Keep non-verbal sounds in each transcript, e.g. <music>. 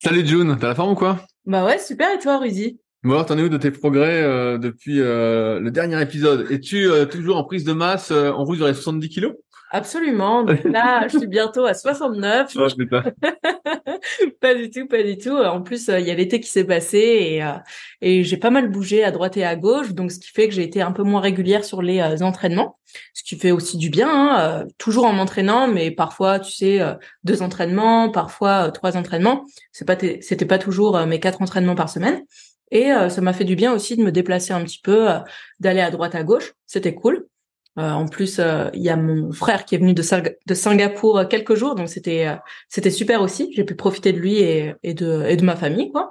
Salut June, t'as la forme ou quoi? Bah ouais, super, et toi Rudy? Bon alors, t'en es où de tes progrès euh, depuis euh, le dernier épisode? Es-tu euh, toujours en prise de masse en route vers les 70 kilos? Absolument. Donc là, <laughs> je suis bientôt à 69. Non, je sais pas. <laughs> pas du tout, pas du tout. En plus, il y a l'été qui s'est passé et, et j'ai pas mal bougé à droite et à gauche, donc ce qui fait que j'ai été un peu moins régulière sur les entraînements, ce qui fait aussi du bien. Hein, toujours en m'entraînant, mais parfois, tu sais, deux entraînements, parfois trois entraînements. C'est pas, c'était pas toujours mes quatre entraînements par semaine. Et ça m'a fait du bien aussi de me déplacer un petit peu, d'aller à droite à gauche. C'était cool. Euh, en plus, euh, il y a mon frère qui est venu de, de Singapour euh, quelques jours, donc c'était c'était super aussi. J'ai pu profiter de lui et, et, de et de ma famille, quoi.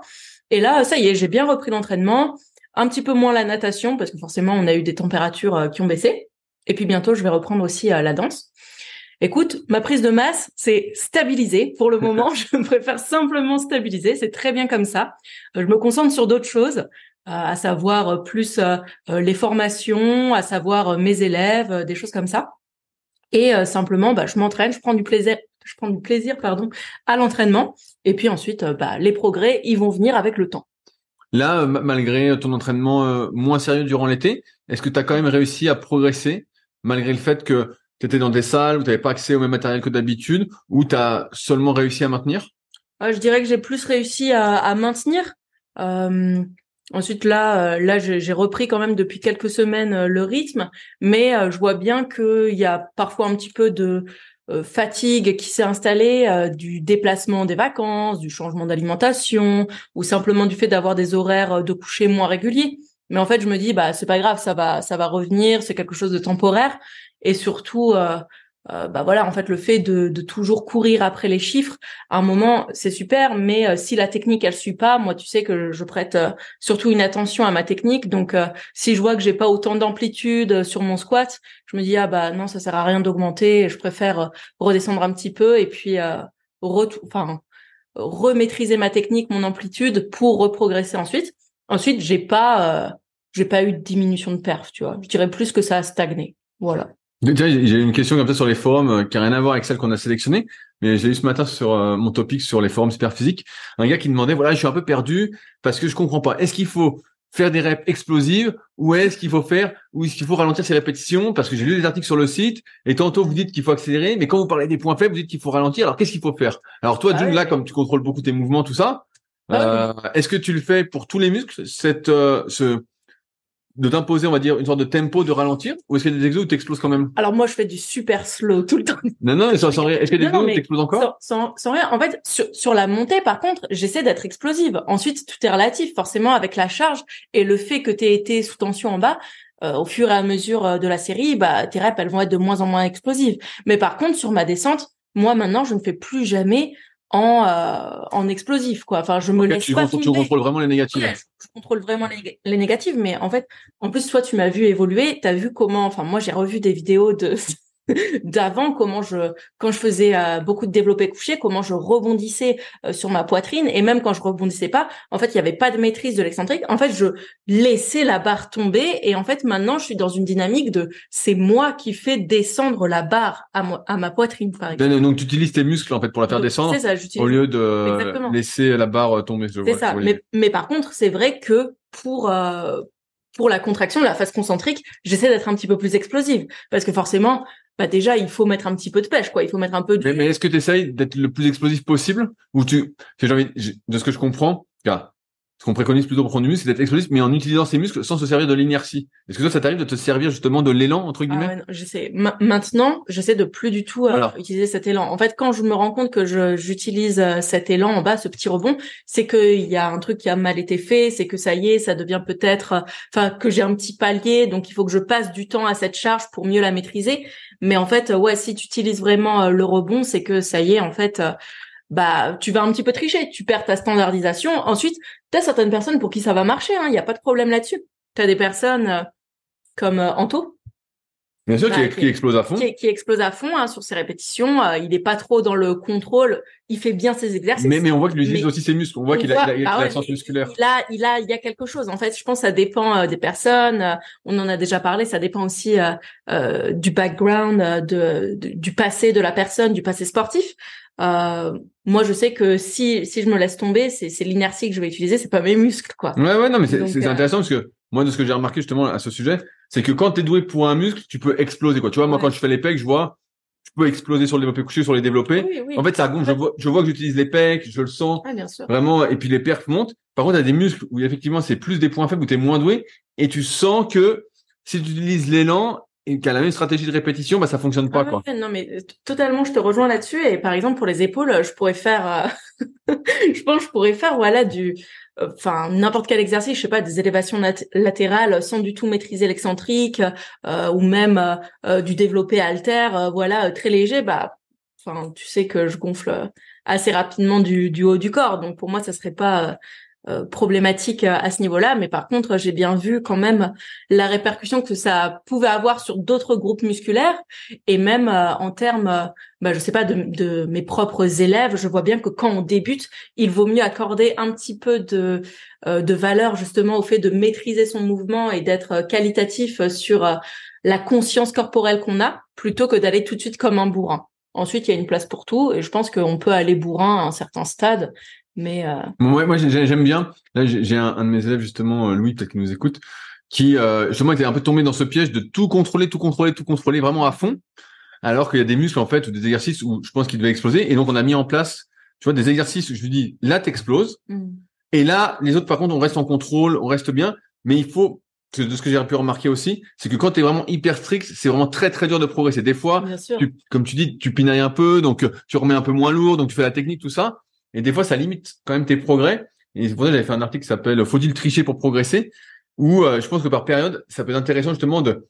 Et là, ça y est, j'ai bien repris l'entraînement, un petit peu moins la natation parce que forcément, on a eu des températures qui ont baissé. Et puis bientôt, je vais reprendre aussi la danse. Écoute, ma prise de masse, c'est stabiliser. Pour le <laughs> moment, je préfère simplement stabiliser. C'est très bien comme ça. Je me concentre sur d'autres choses à savoir euh, plus euh, euh, les formations, à savoir mes élèves, des choses comme ça. Et simplement, bah, je m'entraîne, je prends du plaisir, je prends du plaisir, pardon, à l'entraînement. Et puis ensuite, bah, les progrès, ils vont venir avec le temps. Là, malgré ton entraînement moins sérieux durant l'été, est-ce que tu as quand même réussi à progresser malgré le fait que tu étais dans des salles où tu n'avais pas accès au même matériel que d'habitude, ou tu as seulement réussi à maintenir? Je dirais que j'ai plus réussi à, à maintenir. Euh, Ensuite là, euh, là j'ai repris quand même depuis quelques semaines euh, le rythme, mais euh, je vois bien qu'il y a parfois un petit peu de fatigue qui s'est installée du déplacement des vacances, du changement d'alimentation, ou simplement du fait d'avoir des horaires de coucher moins réguliers. Mais en fait, je me dis bah c'est pas grave, ça va ça va revenir, c'est quelque chose de temporaire, et surtout euh, bah voilà, en fait, le fait de, de, toujours courir après les chiffres, à un moment, c'est super, mais euh, si la technique elle suit pas, moi, tu sais que je prête euh, surtout une attention à ma technique. Donc, si je vois que j'ai pas autant d'amplitude sur mon squat, je me dis ah bah non, ça sert à rien d'augmenter. Je préfère redescendre un petit peu et puis enfin remaîtriser ma technique, mon amplitude pour reprogresser ensuite. Ensuite, j'ai pas j'ai pas eu de diminution de perf, tu vois. Je dirais plus que ça a stagné. Voilà. J'ai une question comme ça sur les forums euh, qui a rien à voir avec celle qu'on a sélectionnée, mais j'ai eu ce matin sur euh, mon topic sur les forums physique un gars qui demandait voilà je suis un peu perdu parce que je comprends pas. Est-ce qu'il faut faire des reps explosives ou est-ce qu'il faut faire ou est-ce qu'il faut ralentir ses répétitions? Parce que j'ai lu des articles sur le site et tantôt vous dites qu'il faut accélérer mais quand vous parlez des points faibles vous dites qu'il faut ralentir. Alors qu'est-ce qu'il faut faire? Alors toi ah là comme tu contrôles beaucoup tes mouvements tout ça ah euh, est-ce que tu le fais pour tous les muscles cette ce de t'imposer, on va dire, une sorte de tempo de ralentir Ou est-ce qu'il y a des exos où tu exploses quand même Alors moi, je fais du super slow tout le temps. Non, non, sans, sans rien. Est-ce qu'il y a des exos où tu exploses encore sans, sans, rien. En fait, sur, sur la montée, par contre, j'essaie d'être explosive. Ensuite, tout est relatif, forcément, avec la charge et le fait que tu aies été sous tension en bas. Euh, au fur et à mesure euh, de la série, bah, tes reps, elles vont être de moins en moins explosives. Mais par contre, sur ma descente, moi, maintenant, je ne fais plus jamais en euh, en explosif quoi. Enfin, je me laisse tu pas Tu contrôles vraiment les négatives. je contrôle vraiment les, les, négatives, mais en fait, en plus toi tu m'as vu évoluer, tu as vu comment. Enfin, moi j'ai revu des vidéos de <laughs> d'avant, comment je, quand je faisais euh, beaucoup de développé couché, comment je rebondissais euh, sur ma poitrine, et même quand je rebondissais pas, en fait, il y avait pas de maîtrise de l'excentrique. En fait, je laissais la barre tomber, et en fait, maintenant, je suis dans une dynamique de c'est moi qui fais descendre la barre à, moi, à ma poitrine, par exemple. Donc, tu utilises tes muscles en fait pour la faire descendre, ça, au lieu de laisser la barre tomber. C'est ça. Mais, mais par contre, c'est vrai que pour euh, pour la contraction, la phase concentrique, j'essaie d'être un petit peu plus explosive parce que forcément, bah déjà il faut mettre un petit peu de pêche quoi. Il faut mettre un peu de... mais, est-ce que tu essayes d'être le plus explosif possible? Ou tu j'ai envie de ce que je comprends car ce qu'on préconise plutôt pour prendre du muscle, c'est d'être explosif, mais en utilisant ses muscles sans se servir de l'inertie. Est-ce que toi, ça t'arrive de te servir justement de l'élan entre ah guillemets ah sais. Maintenant, j'essaie de plus du tout euh, utiliser cet élan. En fait, quand je me rends compte que j'utilise euh, cet élan en bas, ce petit rebond, c'est qu'il y a un truc qui a mal été fait, c'est que ça y est, ça devient peut-être, euh, enfin, que j'ai un petit palier, donc il faut que je passe du temps à cette charge pour mieux la maîtriser. Mais en fait, ouais, si tu utilises vraiment le rebond, c'est que ça y est, en fait bah tu vas un petit peu tricher, tu perds ta standardisation. Ensuite, tu as certaines personnes pour qui ça va marcher, il hein, n'y a pas de problème là-dessus. Tu as des personnes euh, comme euh, Anto. Bien sûr, qui, explose à fond. Qui, explose à fond hein, sur ses répétitions. Euh, il est pas trop dans le contrôle. Il fait bien ses exercices. Mais, mais on voit qu'il utilise aussi ses muscles. On voit qu'il a, il a, ah musculaire. Il a, il a, il y a quelque chose. En fait, je pense que ça dépend des personnes. on en a déjà parlé. Ça dépend aussi du background, de, du passé de la personne, du passé sportif. Euh, moi, je sais que si si je me laisse tomber, c'est c'est l'inertie que je vais utiliser, c'est pas mes muscles, quoi. Ouais, ouais, non, mais c'est c'est euh, intéressant parce que moi, de ce que j'ai remarqué justement à ce sujet, c'est que quand t'es doué pour un muscle, tu peux exploser, quoi. Tu vois, moi, quand je fais les pecs, je vois, je peux exploser sur les développés couchés, sur les développés. en fait, ça gonfle. Je vois, je vois que j'utilise les pecs, je le sens. Ah, bien sûr. Vraiment, et puis les perfs montent. Par contre, t'as des muscles où effectivement, c'est plus des points faibles où t'es moins doué et tu sens que si tu utilises l'élan, et qu'à la même stratégie de répétition, bah ça fonctionne pas ah quoi. non mais euh, totalement, je te rejoins là-dessus. Et par exemple pour les épaules, je pourrais faire, euh, <laughs> je pense, je pourrais faire voilà du, euh, enfin n'importe quel exercice, je sais pas, des élévations latérales sans du tout maîtriser l'excentrique ou même du développé alter, voilà très léger. Bah, enfin tu sais que je gonfle assez rapidement du, du haut du corps, donc pour moi ça serait pas euh, problématique euh, à ce niveau-là, mais par contre, j'ai bien vu quand même la répercussion que ça pouvait avoir sur d'autres groupes musculaires et même euh, en termes, bah, je sais pas, de, de, mes propres élèves, je vois bien que quand on débute, il vaut mieux accorder un petit peu de, de valeur justement au fait de maîtriser son mouvement et d'être qualitatif sur la conscience corporelle qu'on a, plutôt que d'aller tout de suite comme un bourrin. Ensuite, il y a une place pour tout et je pense qu'on peut aller bourrin à un certain stade mais euh... ouais, moi j'aime bien. Là, j'ai un, un, de mes élèves justement, euh, Louis, peut-être qui nous écoute, qui euh, justement était un peu tombé dans ce piège de tout contrôler, tout contrôler, tout contrôler vraiment à fond, alors qu'il y a des muscles en fait ou des exercices où je pense qu'il devait exploser. Et donc on a mis en place, tu vois, des exercices où je lui dis là t'exploses, mm. et là les autres par contre on reste en contrôle, on reste bien, mais il faut de ce que j'ai pu remarquer aussi, c'est que quand tu es vraiment hyper strict, c'est vraiment très très dur de progresser. Des fois, tu, comme tu dis, tu pinailles un peu, donc tu remets un peu moins lourd, donc tu fais la technique, tout ça. Et des fois, ça limite quand même tes progrès. Et c'est pour ça que j'avais fait un article qui s'appelle Faut-il tricher pour progresser? où euh, je pense que par période, ça peut être intéressant justement de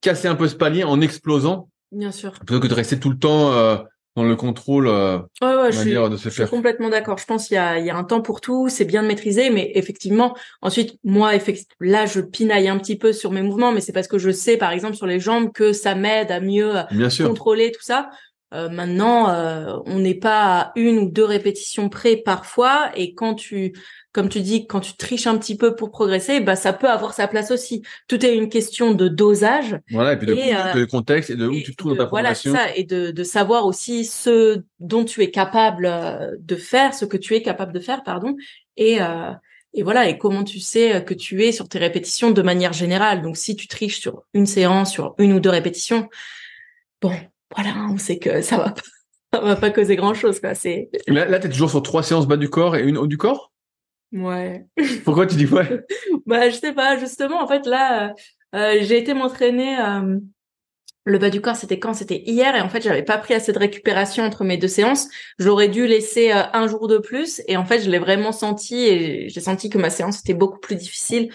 casser un peu ce palier en explosant. Bien sûr. Plutôt que de rester tout le temps euh, dans le contrôle euh, ouais, ouais, je suis, de se je suis complètement d'accord. Je pense qu'il y a, il y a un temps pour tout, c'est bien de maîtriser, mais effectivement, ensuite, moi, là, je pinaille un petit peu sur mes mouvements, mais c'est parce que je sais, par exemple, sur les jambes, que ça m'aide à mieux contrôler tout ça. Euh, maintenant, euh, on n'est pas à une ou deux répétitions près parfois, et quand tu, comme tu dis, quand tu triches un petit peu pour progresser, bah ça peut avoir sa place aussi. Tout est une question de dosage. Voilà, et puis de, euh, contexte et de où tu te trouves dans ta progression. Voilà, ça, et de, de savoir aussi ce dont tu es capable de faire, ce que tu es capable de faire, pardon, et et voilà, et comment tu sais que tu es sur tes répétitions de manière générale. Donc si tu triches sur une séance, sur une ou deux répétitions, bon, voilà, on sait que ça va pas, <laughs> ça va pas causer grand chose, quoi. C'est. Là, là t'es toujours sur trois séances bas du corps et une haut du corps? Ouais. Pourquoi tu dis ouais? <laughs> bah, je sais pas, justement, en fait, là, euh, euh, j'ai été m'entraîner, euh, le bas du corps, c'était quand? C'était hier, et en fait, j'avais pas pris assez de récupération entre mes deux séances. J'aurais dû laisser un jour de plus, et en fait, je l'ai vraiment senti, et j'ai senti que ma séance était beaucoup plus difficile.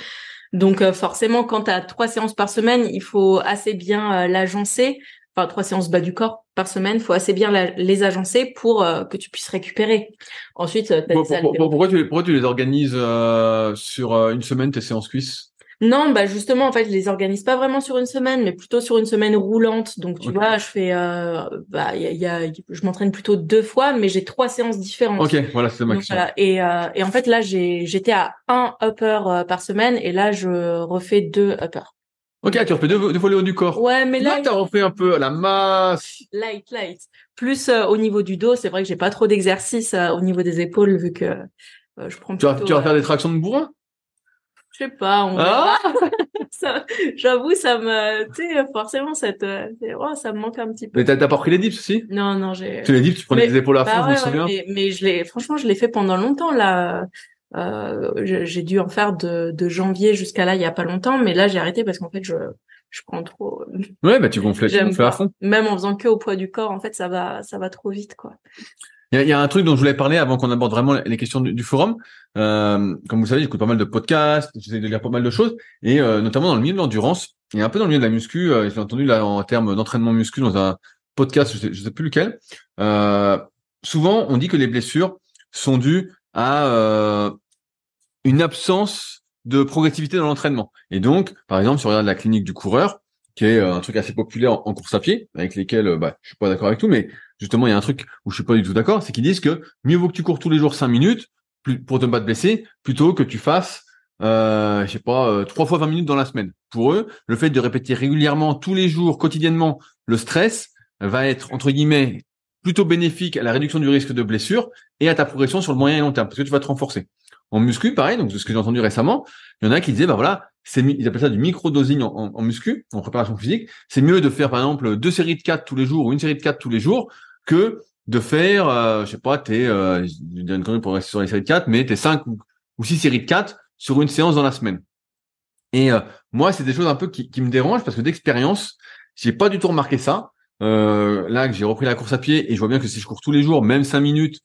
Donc forcément, quand tu as trois séances par semaine, il faut assez bien l'agencer enfin trois séances bas du corps par semaine, faut assez bien les agencer pour euh, que tu puisses récupérer. Ensuite, pourquoi, tu, pourquoi, tu, les organises euh, sur euh, une semaine tes séances cuisses? Non, bah justement, en fait, je les organise pas vraiment sur une semaine, mais plutôt sur une semaine roulante. Donc, tu vois, je fais, euh, bah, y a, y a, je m'entraîne plutôt deux fois, mais j'ai trois séances différentes. Ok, voilà, c'est ma question. Et, euh, et en fait, là, j'ai, j'étais à un upper euh, par semaine, et là, je refais deux uppers. Ok, tu refais deux, deux fois le haut du corps. Ouais, mais là, là t'as refait un peu la masse. Light, light. Plus euh, au niveau du dos, c'est vrai que j'ai pas trop d'exercice euh, au niveau des épaules vu que euh, je prends. Tu vas, tu vas faire des tractions de bourrin? Je sais pas. On ah <laughs> J'avoue, ça me, tu sais, forcément, cette, oh, ça me manque un petit peu. Mais t'as pas pris les dips aussi? Non, non, j'ai. Tu les dips, tu prenais les épaules à fond, bah je me souviens. mais, mais je l'ai, franchement, je l'ai fait pendant longtemps là. Euh, j'ai dû en faire de, de janvier jusqu'à là il y a pas longtemps, mais là j'ai arrêté parce qu'en fait je je prends trop. Ouais, bah tu gonfles, tu gonfles à fond. Même en faisant que au poids du corps, en fait, ça va, ça va trop vite, quoi. Il y a, y a, un truc dont je voulais parler avant qu'on aborde vraiment les questions du, forum. Euh, comme vous savez, j'écoute pas mal de podcasts, j'essaie de lire pas mal de choses, et euh, notamment dans le milieu de l'endurance et un peu dans le milieu de la muscu. Euh, j'ai entendu là en termes d'entraînement muscu dans un podcast, je sais, je sais plus lequel. Euh, souvent, on dit que les blessures sont dues à euh, une absence de progressivité dans l'entraînement. Et donc, par exemple, si on regarde la clinique du coureur, qui est euh, un truc assez populaire en, course à pied, avec lesquels euh, bah, je suis pas d'accord avec tout, mais justement, il y a un truc où je suis pas du tout d'accord, c'est qu'ils disent que mieux vaut que tu cours tous les jours cinq minutes pour te pas te blesser, plutôt que tu fasses, euh, je sais pas, euh, trois fois 20 minutes dans la semaine. Pour eux, le fait de répéter régulièrement, tous les jours, quotidiennement, le stress va être, entre guillemets, plutôt bénéfique à la réduction du risque de blessure et à ta progression sur le moyen et long terme, parce que tu vas te renforcer. En muscu, pareil, donc ce que j'ai entendu récemment, il y en a qui disaient, bah voilà, c'est ils appellent ça du micro-dosing en, muscu, en préparation physique. C'est mieux de faire par exemple deux séries de quatre tous les jours ou une série de quatre tous les jours que de faire, euh, je sais pas, tes, euh, je une pour rester sur les séries de quatre, mais tes cinq ou, six séries de quatre sur une séance dans la semaine. Et euh, moi, c'est des choses un peu qui, me dérangent parce que d'expérience, j'ai pas du tout remarqué ça. Euh, là, j'ai repris la course à pied et je vois bien que si je cours tous les jours, même cinq minutes, et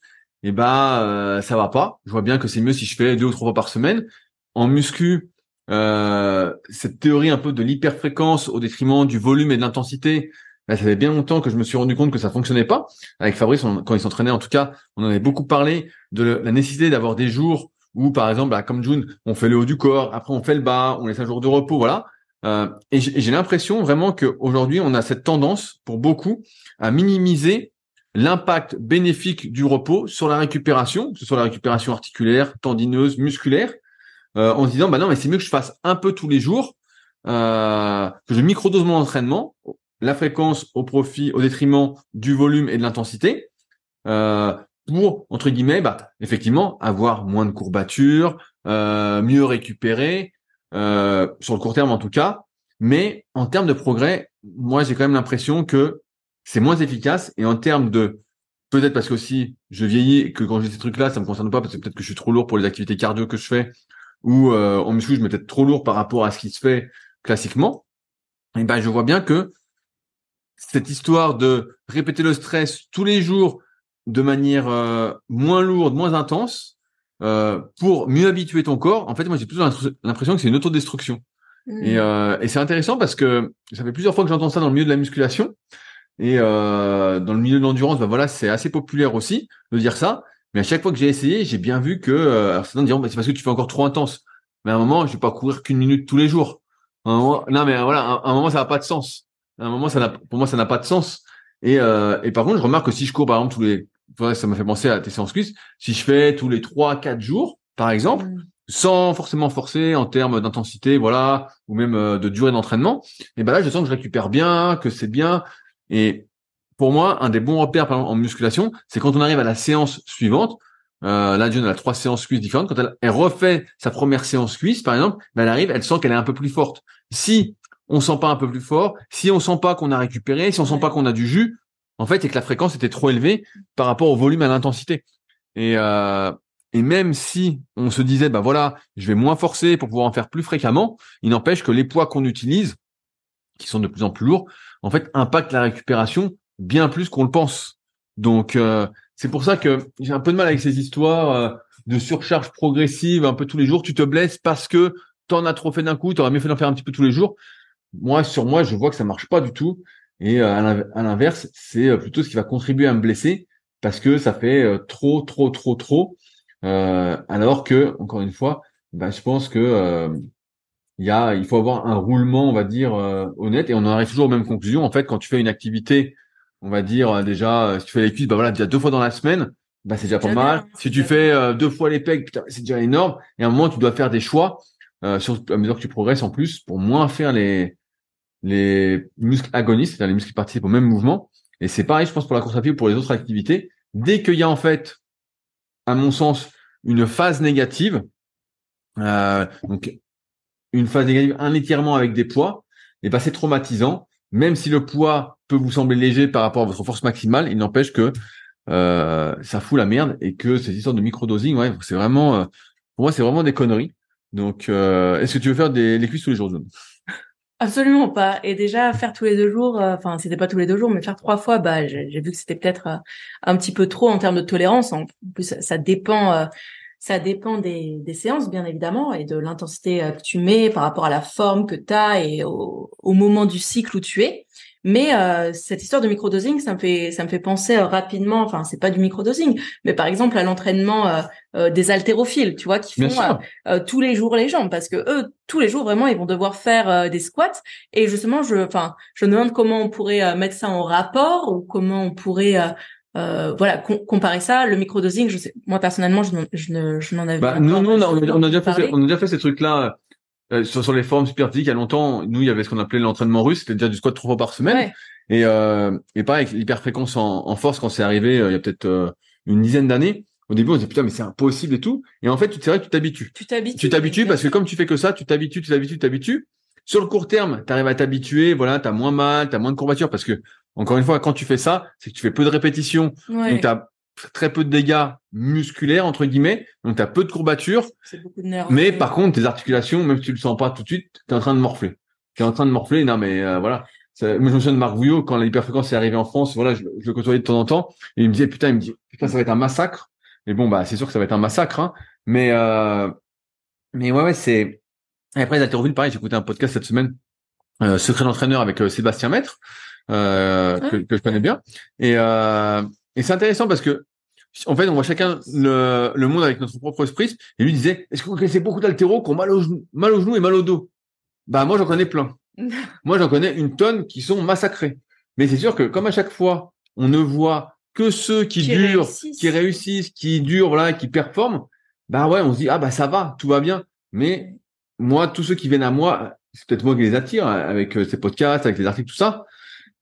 eh ben euh, ça va pas. Je vois bien que c'est mieux si je fais deux ou trois fois par semaine. En muscu, euh, cette théorie un peu de l'hyperfréquence au détriment du volume et de l'intensité, ben, ça fait bien longtemps que je me suis rendu compte que ça fonctionnait pas. Avec Fabrice, quand il s'entraînait, en tout cas, on en avait beaucoup parlé de la nécessité d'avoir des jours où, par exemple, bah, comme June, on fait le haut du corps, après on fait le bas, on laisse un jour de repos, voilà. Euh, et j'ai l'impression vraiment qu'aujourd'hui, on a cette tendance, pour beaucoup, à minimiser l'impact bénéfique du repos sur la récupération, que ce soit la récupération articulaire, tendineuse, musculaire, euh, en se disant bah non mais c'est mieux que je fasse un peu tous les jours, euh, que je microdose mon entraînement, la fréquence au profit, au détriment du volume et de l'intensité, euh, pour entre guillemets bah effectivement avoir moins de courbatures, euh, mieux récupérer euh, sur le court terme en tout cas, mais en termes de progrès, moi j'ai quand même l'impression que c'est moins efficace. Et en termes de, peut-être parce que aussi je vieillis et que quand j'ai ces trucs-là, ça me concerne pas parce que peut-être que je suis trop lourd pour les activités cardio que je fais ou euh, en muscu, je me peut-être trop lourd par rapport à ce qui se fait classiquement. Et ben, je vois bien que cette histoire de répéter le stress tous les jours de manière euh, moins lourde, moins intense, euh, pour mieux habituer ton corps. En fait, moi, j'ai plutôt l'impression que c'est une autodestruction. Mmh. Et, euh, et c'est intéressant parce que ça fait plusieurs fois que j'entends ça dans le milieu de la musculation. Et euh, dans le milieu de l'endurance, ben voilà, c'est assez populaire aussi de dire ça. Mais à chaque fois que j'ai essayé, j'ai bien vu que euh, alors certains diront bah, c'est parce que tu fais encore trop intense. Mais à un moment, je vais pas courir qu'une minute tous les jours. non, mais voilà, à un moment ça n'a pas de sens. À un moment, ça n'a, pour moi, ça n'a pas de sens. Et, euh, et par contre, je remarque que si je cours par exemple tous les, ça m'a fait penser à tes séances cuisses. Si je fais tous les trois, quatre jours, par exemple, mmh. sans forcément forcer en termes d'intensité, voilà, ou même euh, de durée d'entraînement, et ben là, je sens que je récupère bien, que c'est bien, et pour moi, un des bons repères par exemple, en musculation, c'est quand on arrive à la séance suivante. Euh, là, Dieu a trois séances cuisses différentes. Quand elle, refait sa première séance cuisse, par exemple, ben elle arrive, elle sent qu'elle est un peu plus forte. Si on sent pas un peu plus fort, si on sent pas qu'on a récupéré, si on sent pas qu'on a du jus, en fait, c'est que la fréquence était trop élevée par rapport au volume à l'intensité. Et, euh, et même si on se disait, bah voilà, je vais moins forcer pour pouvoir en faire plus fréquemment, il n'empêche que les poids qu'on utilise, qui sont de plus en plus lourds, en fait, impacte la récupération bien plus qu'on le pense. Donc, euh, c'est pour ça que j'ai un peu de mal avec ces histoires euh, de surcharge progressive un peu tous les jours. Tu te blesses parce que tu en as trop fait d'un coup, tu aurais mieux fait d'en faire un petit peu tous les jours. Moi, sur moi, je vois que ça marche pas du tout. Et euh, à l'inverse, c'est plutôt ce qui va contribuer à me blesser parce que ça fait trop, trop, trop, trop. alors que, encore une fois, bah, je pense que il y a, il faut avoir un roulement, on va dire, euh, honnête, et on en arrive toujours aux mêmes conclusions. En fait, quand tu fais une activité, on va dire euh, déjà, euh, si tu fais les cuisses, bah voilà, déjà deux fois dans la semaine, bah c'est déjà pas mal. si tu fais deux fois les pecs, c'est déjà énorme. Et à un moment, tu dois faire des choix sur à mesure que tu progresses en plus pour moins faire les les muscles agonistes, c'est-à-dire les muscles qui participent au même mouvement. Et c'est pareil, je pense, pour la course à pied ou pour les autres activités. Dès qu'il y a en fait, à mon sens, une phase négative, euh, donc une phase négative, un étirement avec des poids, et ben c'est traumatisant. Même si le poids peut vous sembler léger par rapport à votre force maximale, il n'empêche que euh, ça fout la merde et que ces histoires de microdosing, ouais, c'est vraiment, euh, pour moi, c'est vraiment des conneries. Donc, euh, est-ce que tu veux faire des les cuisses tous les jours, John Absolument pas. Et déjà faire tous les deux jours, euh, enfin c'était pas tous les deux jours, mais faire trois fois, bah j'ai vu que c'était peut-être un petit peu trop en termes de tolérance. En plus, ça dépend ça dépend des, des, séances, bien évidemment, et de l'intensité euh, que tu mets par rapport à la forme que tu as et au, au, moment du cycle où tu es. Mais euh, cette histoire de microdosing, ça me fait ça me fait penser euh, rapidement. Enfin, c'est pas du microdosing, mais par exemple à l'entraînement euh, des haltérophiles, tu vois, qui font tous les jours les jambes, parce que eux tous les jours vraiment ils vont devoir faire des squats. Et justement, je enfin je me demande comment on pourrait mettre ça en rapport ou comment on pourrait euh, voilà, comparer ça, le microdosing, je sais, moi personnellement, je, je, je n'en avais bah, pas. Non, non, on, a déjà fait, on a déjà fait ces trucs-là euh, sur, sur les formes super physiques. Il y a longtemps, nous, il y avait ce qu'on appelait l'entraînement russe, c'était déjà du squat trois fois par semaine. Et, euh, et pareil, l'hyperfréquence en, en, force, quand c'est arrivé, euh, il y a peut-être euh, une dizaine d'années, au début, on se disait putain, mais c'est impossible et tout. Et en fait, tu vrai tu t'habitues. Tu t'habitues. Tu t'habitues parce que comme tu fais que ça, tu t'habitues, tu t'habitues, tu t'habitues. Sur le court terme, tu arrives à t'habituer, voilà, tu as moins mal, tu as moins de courbatures parce que encore une fois, quand tu fais ça, c'est que tu fais peu de répétitions, donc tu as très peu de dégâts musculaires entre guillemets, donc tu as peu de courbatures. Beaucoup de nerfs, mais par contre, tes articulations, même si tu le sens pas tout de suite, tu es en train de morfler. Tu es en train de morfler. Non mais euh, voilà. Moi, je me souviens de Marc Vouillot, quand l'hyperfréquence est arrivée en France, voilà, je, je, le côtoyais de temps en temps, et il me disait, putain, il me dit, putain, ça va être un massacre. Mais bon, bah, c'est sûr que ça va être un massacre, hein. Mais, euh, mais ouais, ouais, c'est, et après, les pareil, j'ai écouté un podcast cette semaine, euh, Secret d'entraîneur avec euh, Sébastien Maître, euh, que, que, je connais bien. Et, euh, et c'est intéressant parce que, en fait, on voit chacun le, le monde avec notre propre esprit. Et lui disait, est-ce que vous connaissez beaucoup d'altéros qui ont mal au mal au genou et mal au dos? Bah moi, j'en connais plein. <laughs> moi, j'en connais une tonne qui sont massacrés. Mais c'est sûr que comme à chaque fois, on ne voit que ceux qui, durent, qui réussissent, qui durent, voilà, qui performent. Bah ouais, on se dit ah bah ça va, tout va bien. Mais moi, tous ceux qui viennent à moi, c'est peut-être moi qui les attire avec euh, ces podcasts, avec les articles, tout ça.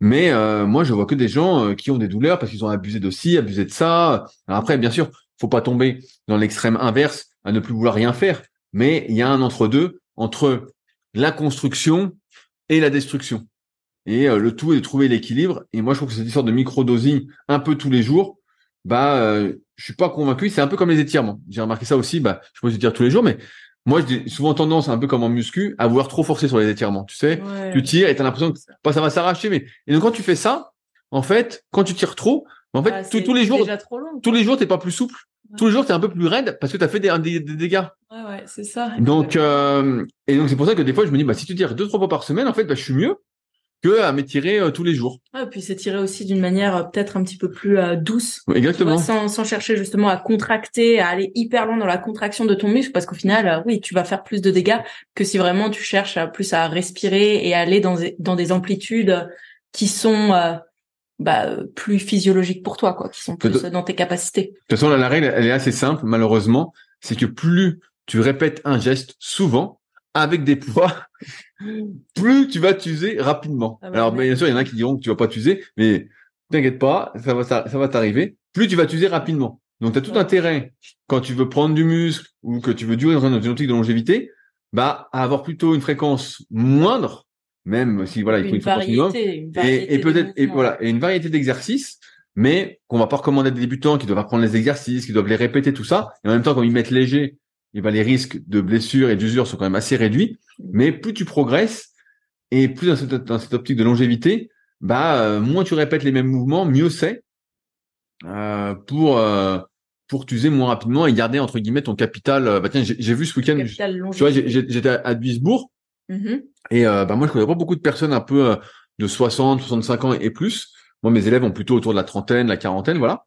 Mais euh, moi, je vois que des gens euh, qui ont des douleurs parce qu'ils ont abusé de ci, abusé de ça. Alors après, bien sûr, faut pas tomber dans l'extrême inverse à ne plus vouloir rien faire. Mais il y a un entre-deux entre la construction et la destruction. Et le tout est de trouver l'équilibre. Et moi, je trouve que cette histoire de micro-dosing un peu tous les jours, bah, euh, je suis pas convaincu. C'est un peu comme les étirements. J'ai remarqué ça aussi. Bah, je peux dire tous les jours, mais moi, j'ai souvent tendance, un peu comme en muscu, à vouloir trop forcer sur les étirements. Tu sais, tu tires et t'as l'impression que pas ça va s'arracher. Mais et donc quand tu fais ça, en fait, quand tu tires trop, en fait, ah, tous les jours, long, tous les jours, t'es pas plus souple. Tous les jours, t'es un peu plus raide parce que t'as fait des, des, dégâts. Ouais, ouais, c'est ça. Donc, euh, et donc c'est pour ça que des fois, je me dis, bah si tu tires deux trois fois par semaine, en fait, bah je suis mieux que à m'étirer euh, tous les jours. et puis s'étirer aussi d'une manière euh, peut-être un petit peu plus euh, douce. Exactement. sans, sans chercher justement à contracter, à aller hyper loin dans la contraction de ton muscle, parce qu'au final, oui, tu vas faire plus de dégâts que si vraiment tu cherches à, plus à respirer et aller dans, dans des amplitudes qui sont bah, plus physiologiques pour toi, quoi, qui sont plus dans tes capacités. De toute façon, la règle, elle est assez simple, malheureusement, c'est que plus tu répètes un geste souvent, avec des poids, plus tu vas t'user rapidement. Ah Alors bien sûr, il y en a qui diront que tu vas pas t'user, mais t'inquiète pas, ça va ça, va t'arriver. Plus tu vas t'user rapidement. Donc tu as tout intérêt quand tu veux prendre du muscle ou que tu veux durer dans une optique de longévité, bah à avoir plutôt une fréquence moindre, même si voilà, il faut une, fréquence minimum, et, peut-être et voilà, et une variété d'exercices mais qu'on va pas recommander à des débutants qui doivent apprendre les exercices, qui doivent les répéter, tout ça. Et en même temps, quand ils mettent léger, et ben, les risques de blessures et d'usure sont quand même assez réduits. Mais plus tu progresses et plus dans cette, dans cette optique de longévité, bah euh, moins tu répètes les mêmes mouvements, mieux c'est euh, pour euh, pour t'user moins rapidement et garder entre guillemets ton capital. Euh, bah tiens, j'ai vu ce week-end, tu vois, j'étais à Duisbourg mm-hmm. et bah moi je connais pas beaucoup de personnes un peu de 60, 65 ans et plus. Moi mes élèves ont plutôt autour de la trentaine, la quarantaine, voilà.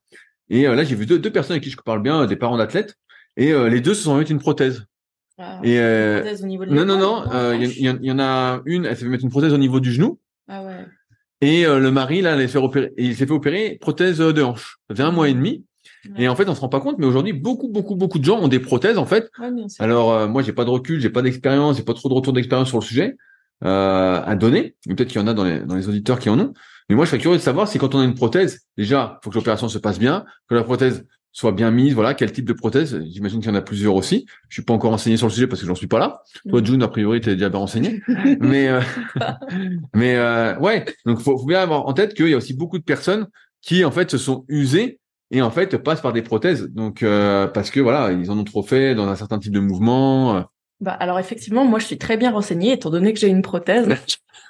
Et là j'ai vu deux, deux personnes avec qui je parle bien, des parents d'athlètes et euh, les deux se sont mis une prothèse. Ah, Et une euh, prothèse au niveau de non, non, non, euh, il y, en- il y en a une, elle s'est fait mettre une prothèse au niveau du genou. Ah ouais. Et euh, le mari, là, elle fait opérer, il s'est fait opérer prothèse euh, de hanche. Ça fait un mois et demi. Ouais. Et en fait, on se rend pas compte, mais aujourd'hui, beaucoup, beaucoup, beaucoup de gens ont des prothèses, en fait. Ouais, bien sûr. Alors, euh, moi, j'ai pas de recul, j'ai pas d'expérience, j'ai pas trop de retour d'expérience sur le sujet euh, à donner. Peut-être qu'il y en a dans les, dans les auditeurs qui en ont. Mais moi, je serais curieux de savoir si quand on a une prothèse, déjà, faut que l'opération se passe bien, que la prothèse soit bien mise, voilà, quel type de prothèse. J'imagine qu'il y en a plusieurs aussi. Je suis pas encore renseigné sur le sujet parce que j'en suis pas là. Toi. June, a priori, t'es déjà bien renseigné. <laughs> mais euh, <laughs> mais euh, ouais, donc faut, faut bien avoir en tête qu'il y a aussi beaucoup de personnes qui en fait se sont usées et en fait passent par des prothèses. Donc euh, parce que voilà, ils en ont trop fait dans un certain type de mouvement. euh. Bah, alors effectivement, moi je suis très bien renseignée étant donné que j'ai une prothèse.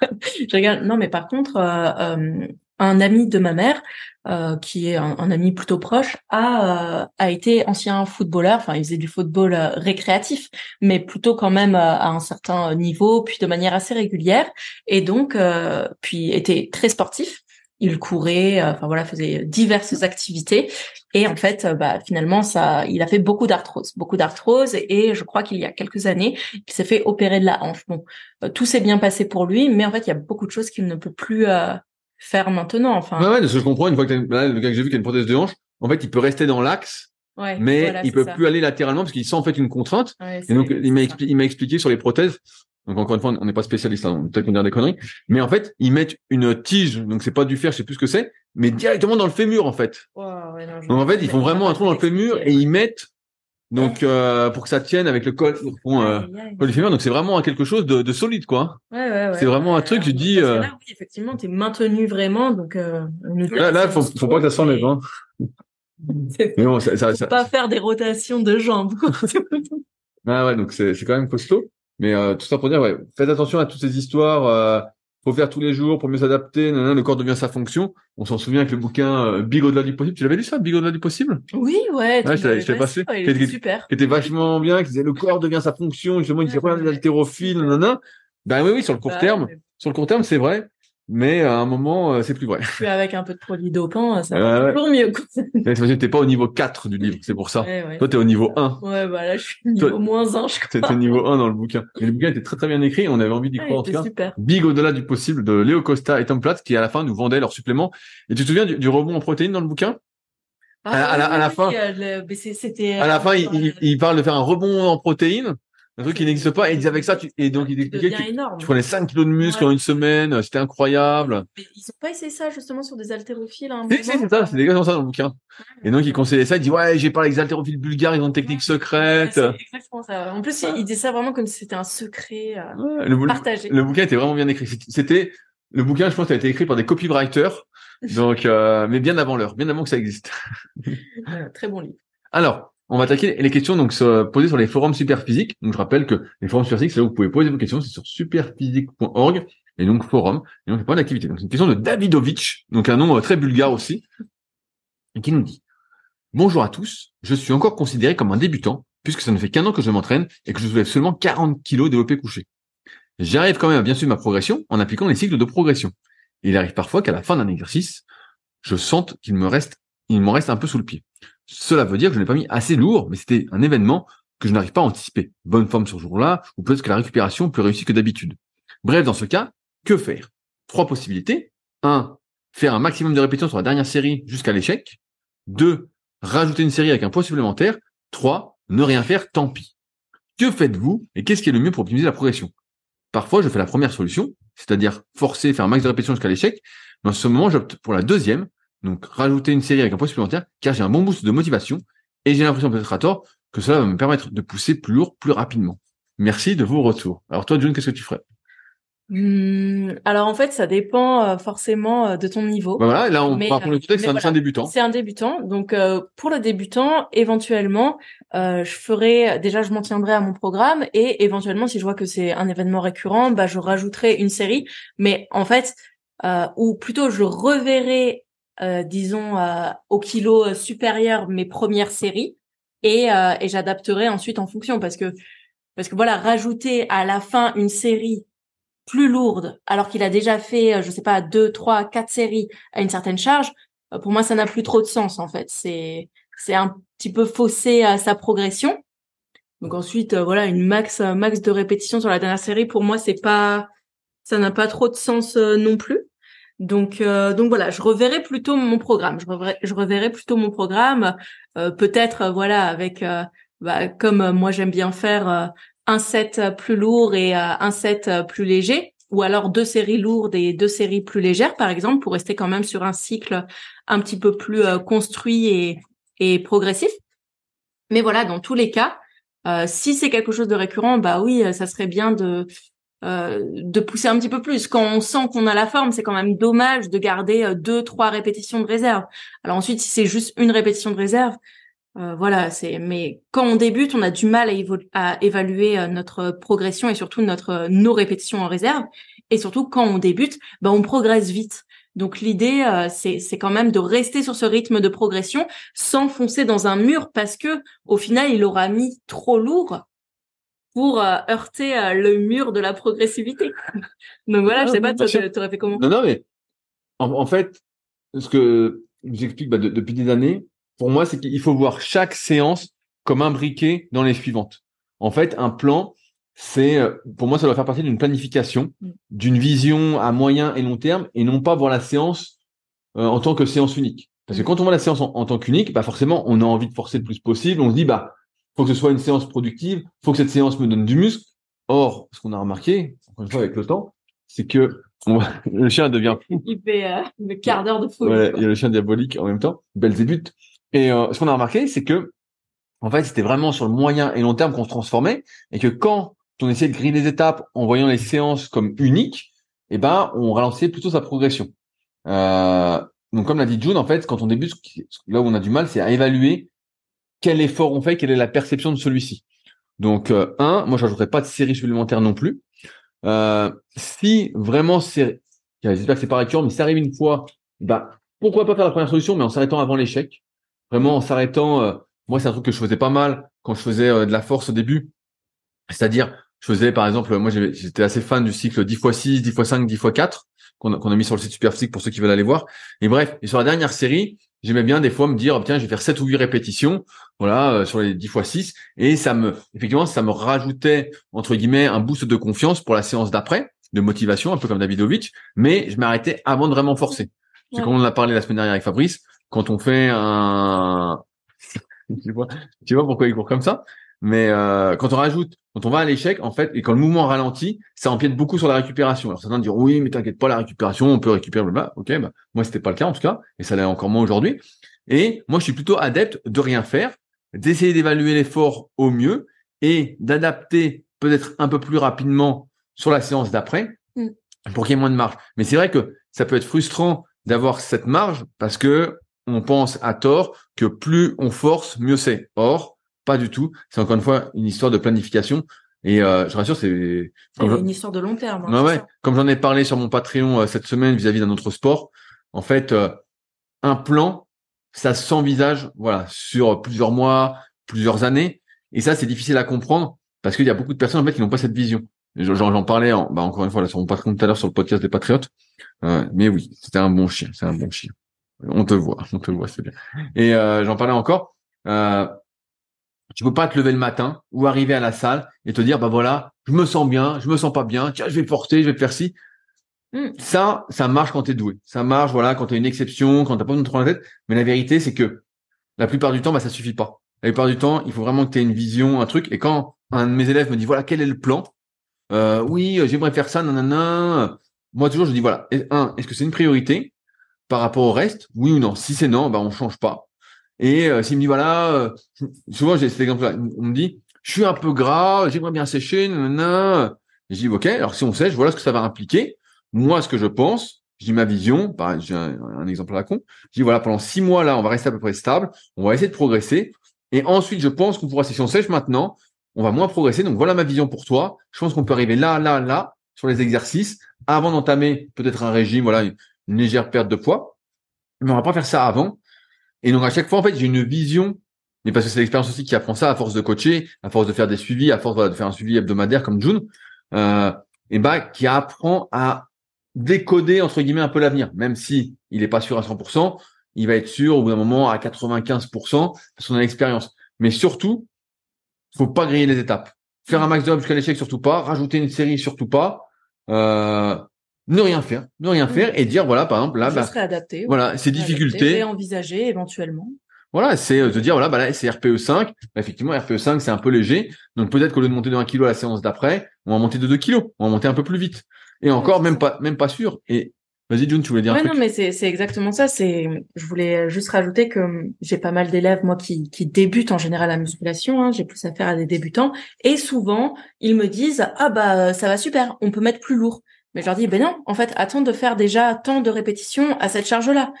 <laughs> je regarde. Non, mais par contre, euh, euh, un ami de ma mère, euh, qui est un, ami plutôt proche, a euh, a été ancien footballeur. Enfin, il faisait du football euh, récréatif, mais plutôt quand même euh, à un certain niveau, puis de manière assez régulière, et donc euh, puis était très sportif. Il courait, enfin voilà, faisait diverses activités. Et en fait, bah, finalement, ça, il a fait beaucoup d'arthrose, beaucoup d'arthrose. Et je crois qu'il y a quelques années, il s'est fait opérer de la hanche. Bon, tout s'est bien passé pour lui, mais en fait, il y a beaucoup de choses qu'il ne peut plus faire maintenant. Enfin, Ouais, ouais, de ce que je comprends, une fois que là, le gars que j'ai vu qui a une prothèse de hanche, en fait, il peut rester dans l'axe, ouais, mais voilà, il peut ça. plus aller latéralement parce qu'il sent en fait une contrainte. Ouais, Et donc, il m'a expli- expliqué sur les prothèses. Donc encore une fois, on n'est pas spécialiste, hein, peut-être qu'on dit des conneries. Mais en fait, ils mettent une tige, donc c'est pas du fer, je sais plus ce que c'est, mais directement dans le fémur en fait. Ouais, ouais, non, Donc en fait, ils font vraiment un trou dans le fémur et ils mettent donc euh, pour que ça tienne avec le col, euh. Donc c'est vraiment quelque chose de, de solide quoi. Ouais, ouais, ouais. c'est vraiment un truc, tu dis, euh, Là, oui, effectivement, t'es maintenu vraiment, donc. Euh, Là, là, faut, faut pas que ça s'enlève. Hein. C'est- Mais bon, ça, ça, Faut ça- pas faire des rotations de jambes. Ah ouais, donc c'est c'est quand même costaud. Mais euh, tout ça pour dire, ouais, faites attention à toutes ces histoires. Faut faire tous les jours pour mieux s'adapter. Le corps devient sa fonction. On s'en souvient avec le bouquin euh, Big au-delà du possible. Tu l'avais lu ça, Big au-delà du possible? Oui, ouais. je l'avais- passé. ouais, il était super. Qui était vachement bien, qui disait le corps devient sa fonction. Justement, il disait Ouais, ouais. haltérophiles, nanana. Ben oui, oui, sur le court Bah, terme, mais sur le court terme, c'est vrai. Mais à un moment, euh, c'est plus vrai. Puis avec un peu de produit dopant, ça Ouais, va ouais. toujours mieux. Mais T'es pas au niveau 4 du livre, c'est pour ça. Ouais, ouais. Toi, t'es au niveau 1. Ouais, bah là, je suis niveau Toi- moins 1, je crois. T'étais niveau 1 dans le bouquin. Et le bouquin était très très bien écrit. On avait envie d'y Ouais, croire en tout cas. super. Big au-delà du possible de Léo Costa et Tom Platz qui à la fin nous vendaient leurs suppléments. Et tu te souviens du, du rebond en protéines dans le bouquin? Ah, À la- à la- à la oui, fin- euh, mais c'était. À la fin, il, euh, il, il parle de faire un rebond en protéines, un truc qui n'existe pas. Et il disait avec ça, tu, et donc il tu expliquait que tu, énorme. tu prenais 5 kilos de muscles Ouais. en une semaine, c'était incroyable. Mais ils ont pas essayé ça justement sur des haltérophiles Si, si, c'est ça, c'est exactement ça dans le bouquin. Et donc il conseillait ça, il dit ouais, j'ai parlé avec les haltérophiles bulgares, ils ont une technique Ouais, secrète. c'est exactement ça. En plus, il, il disait ça vraiment comme si c'était un secret euh, le, partagé. le bouquin était vraiment bien écrit. C'était- le bouquin, je pense, a été écrit par des copywriters, <laughs> donc euh, mais bien avant l'heure, bien avant que ça existe. Très bon livre. Alors, on va attaquer les questions donc se posées sur les forums Superphysique. Donc je rappelle que les forums Superphysique, c'est là où vous pouvez poser vos questions, c'est sur superphysique.org et donc forum. Et donc a pas d'activité. Donc c'est une question de Davidovic, donc un nom euh, très bulgare aussi, et qui nous dit Bonjour à tous, je suis encore considéré comme un débutant puisque ça ne fait qu'un an que je m'entraîne et que je soulève seulement 40 kilos développé couché. J'arrive quand même à bien suivre ma progression en appliquant les cycles de progression. Il arrive parfois qu'à la fin d'un exercice, je sente qu'il me reste, il m'en reste un peu sous le pied. Cela veut dire que je n'ai pas mis assez lourd, mais c'était un événement que je n'arrive pas à anticiper. Bonne forme ce jour-là, ou peut-être que la récupération plus réussie que d'habitude. Bref, dans ce cas, que faire? Trois possibilités. Un, faire un maximum de répétitions sur la dernière série jusqu'à l'échec. Deux, rajouter une série avec un poids supplémentaire. Trois, ne rien faire, tant pis. Que faites-vous et qu'est-ce qui est le mieux pour optimiser la progression? Parfois, je fais la première solution, c'est-à-dire forcer, faire un max de répétitions jusqu'à l'échec. Mais en ce moment, j'opte pour la deuxième, donc rajouter une série avec un poids supplémentaire, car j'ai un bon boost de motivation et j'ai l'impression peut-être à tort que cela va me permettre de pousser plus lourd, plus rapidement. Merci de vos retours. Alors toi, June, qu'est-ce que tu ferais? Hum, alors en fait, ça dépend euh, forcément euh, de ton niveau. bah Voilà, là, on Mais, pour le contexte, c'est un, débutant. C'est un débutant, donc euh, pour le débutant, éventuellement, euh, je ferai déjà, je m'en tiendrai à mon programme et éventuellement, si je vois que c'est un événement récurrent, bah je rajouterai une série. Mais en fait, euh, ou plutôt, je reverrai, disons, euh, au kilo euh, supérieur mes premières séries et, euh, et j'adapterai ensuite en fonction parce que parce que voilà, rajouter à la fin une série plus lourde alors qu'il a déjà fait, euh, je sais pas, deux, trois, quatre séries à une certaine charge, euh, pour moi, ça n'a plus trop de sens en fait. C'est c'est un petit peu faussé à sa progression. Donc ensuite, voilà, une max max de répétitions sur la dernière série, pour moi, c'est pas, ça n'a pas trop de sens non plus. Donc, donc voilà, je reverrai plutôt mon programme. Je reverrai, plutôt mon programme, peut-être voilà avec, bah, comme moi j'aime bien faire un set plus lourd et un set plus léger ou alors deux séries lourdes et deux séries plus légères, par exemple, pour rester quand même sur un cycle un petit peu plus euh, construit et, et progressif. Mais voilà, dans tous les cas, euh, si c'est quelque chose de récurrent, bah oui, ça serait bien de euh, de pousser un petit peu plus. Quand on sent qu'on a la forme, c'est quand même dommage de garder deux, trois répétitions de réserve. Alors ensuite, si c'est juste une répétition de réserve, euh, voilà, c'est. Mais quand on débute, on a du mal à, évaluer euh, notre progression et surtout notre euh, nos répétitions en réserve. Et surtout quand on débute, ben on progresse vite. Donc l'idée, c'est c'est quand même de rester sur ce rythme de progression sans foncer dans un mur parce que au final, il aura mis trop lourd pour heurter le mur de la progressivité. <laughs> Donc voilà, je sais pas, toi, aurais fait comment? Non, non, mais en, fait, ce que j'explique bah, depuis des années, pour moi, c'est qu'il faut voir chaque séance comme imbriquée dans les suivantes. En fait, un plan, c'est, euh, pour moi, ça doit faire partie d'une planification, mm. d'une vision à moyen et long terme, et non pas voir la séance euh, en tant que séance unique. Parce que mm. quand on voit la séance en, tant qu'unique, bah forcément, on a envie de forcer le plus possible. On se dit, bah, faut que ce soit une séance productive, faut que cette séance me donne du muscle. Or, ce qu'on a remarqué, encore une fois avec le temps, c'est que <laughs> le chien devient fou. Il fait euh, le quart d'heure de folie. il y a le chien diabolique en même temps, belle débute. Et euh, ce qu'on a remarqué, c'est que en fait, c'était vraiment sur le moyen et long terme qu'on se transformait, et que quand on essayait de griller les étapes en voyant les séances comme uniques, eh ben, on ralentait plutôt sa progression. Euh, donc, comme l'a dit June, en fait, quand on débute, là où on a du mal, c'est à évaluer quel effort on fait, quelle est la perception de celui-ci. Donc, euh, un, moi, je n'ajouterais pas de série supplémentaire non plus. Euh, si vraiment c'est, j'espère que c'est pas récurrent, mais ça arrive une fois, bah, pourquoi pas faire la première solution, mais en s'arrêtant avant l'échec. Vraiment en s'arrêtant. Euh, moi, c'est un truc que je faisais pas mal quand je faisais euh, de la force au début. C'est-à-dire, je faisais par exemple, moi j'étais assez fan du cycle 10 x 6, 10 x 5, 10 x 4 qu'on a, a, mis sur le site Superphysique pour ceux qui veulent aller voir. Et bref, et sur la dernière série, j'aimais bien des fois me dire tiens, je vais faire 7 ou 8 répétitions, voilà, euh, sur les 10 x 6 et ça me effectivement, ça me rajoutait entre guillemets un boost de confiance pour la séance d'après, de motivation un peu comme Davidovich, mais je m'arrêtais avant de vraiment forcer. C'est comme on en a parlé la semaine dernière avec Fabrice, quand on fait un <laughs> tu vois tu vois pourquoi il court comme ça mais euh, quand on rajoute quand on va à l'échec en fait et quand le mouvement ralentit ça empiète beaucoup sur la récupération alors certains diront oui mais t'inquiète pas la récupération on peut récupérer blablabla ok bah moi c'était pas le cas en tout cas et ça l'est encore moins aujourd'hui et moi je suis plutôt adepte de rien faire d'essayer d'évaluer l'effort au mieux et d'adapter peut-être un peu plus rapidement sur la séance d'après mm. pour qu'il y ait moins de marge mais c'est vrai que ça peut être frustrant d'avoir cette marge parce que on pense à tort que plus on force, mieux c'est. Or, pas du tout. C'est encore une fois une histoire de planification. Et euh, je rassure, c'est une histoire de long terme. Hein, ouais, Comme j'en ai parlé sur mon Patreon euh, cette semaine vis-à-vis d'un autre sport, en fait, euh, un plan, ça s'envisage, voilà, sur plusieurs mois, plusieurs années. Et ça, c'est difficile à comprendre parce qu'il y a beaucoup de personnes en fait qui n'ont pas cette vision. J'en parlais bah, encore une fois là, sur mon Patreon tout à l'heure sur le podcast des Patriotes. mais oui, c'était un bon chien, c'est un bon chien. On te voit, on te voit, c'est bien. Et euh, j'en parlais encore. Euh, tu peux pas te lever le matin ou arriver à la salle et te dire bah voilà, je me sens bien, je me sens pas bien, tiens, je vais porter, je vais faire ci. Hmm. Ça, ça marche quand tu es doué. Ça marche, voilà, quand tu as une exception, quand t'as pas besoin de trop la tête. Mais la vérité, c'est que la plupart du temps, bah ça suffit pas. La plupart du temps, il faut vraiment que tu aies une vision, un truc. Et quand un de mes élèves me dit voilà quel est le plan, euh, oui, j'aimerais faire ça, nanana. Moi toujours, je dis voilà, un, est-ce que c'est une priorité par rapport au reste, oui ou non? Si c'est non, bah on change pas. Et euh, s'il me dit voilà, euh, souvent j'ai cet exemple-là, on me dit je suis un peu gras, j'aimerais bien sécher, nanana. je dis ok, alors si on sèche, voilà ce que ça va impliquer. Moi, ce que je pense, je dis ma vision, pareil, j'ai un, exemple à la con. Je dis voilà, pendant six mois là, on va rester à peu près stable, on va essayer de progresser. Et ensuite, je pense qu'on pourra, si on sèche maintenant, on va moins progresser. Donc voilà ma vision pour toi. Je pense qu'on peut arriver là, là, là sur les exercices avant d'entamer peut-être un régime, voilà, une légère perte de poids, mais on va pas faire ça avant. Et donc à chaque fois, en fait, j'ai une vision, mais parce que c'est l'expérience aussi qui apprend ça à force de coacher, à force de faire des suivis, à force de faire un suivi hebdomadaire comme June, euh, et bah qui apprend à décoder entre guillemets un peu l'avenir, même si il est pas sûr à 100%, il va être sûr au bout d'un moment à 95% parce qu'on a l'expérience. Mais surtout, faut pas griller les étapes. Faire un max de jusqu'à l'échec, surtout pas. Rajouter une série, surtout pas. Euh, ne rien faire, ne rien faire et dire voilà par exemple là, bah, adapté. voilà ces difficultés. Envisager éventuellement. Voilà, c'est euh, de dire voilà bah là c'est RPE 5. Bah, effectivement RPE 5 c'est un peu léger, donc peut-être qu'au lieu de monter de 1 kg à la séance d'après, on va monter de 2 kg, on va monter un peu plus vite. Et encore même pas même pas sûr. Et vas-y June, tu voulais dire un Ouais, truc non, mais c'est c'est exactement ça. C'est, je voulais juste rajouter que j'ai pas mal d'élèves moi qui qui débutent en général la musculation. Hein, j'ai plus affaire à des débutants et souvent ils me disent ah bah ça va super, on peut mettre plus lourd. Mais je leur dis ben non, en fait attends de faire déjà tant de répétitions à cette charge-là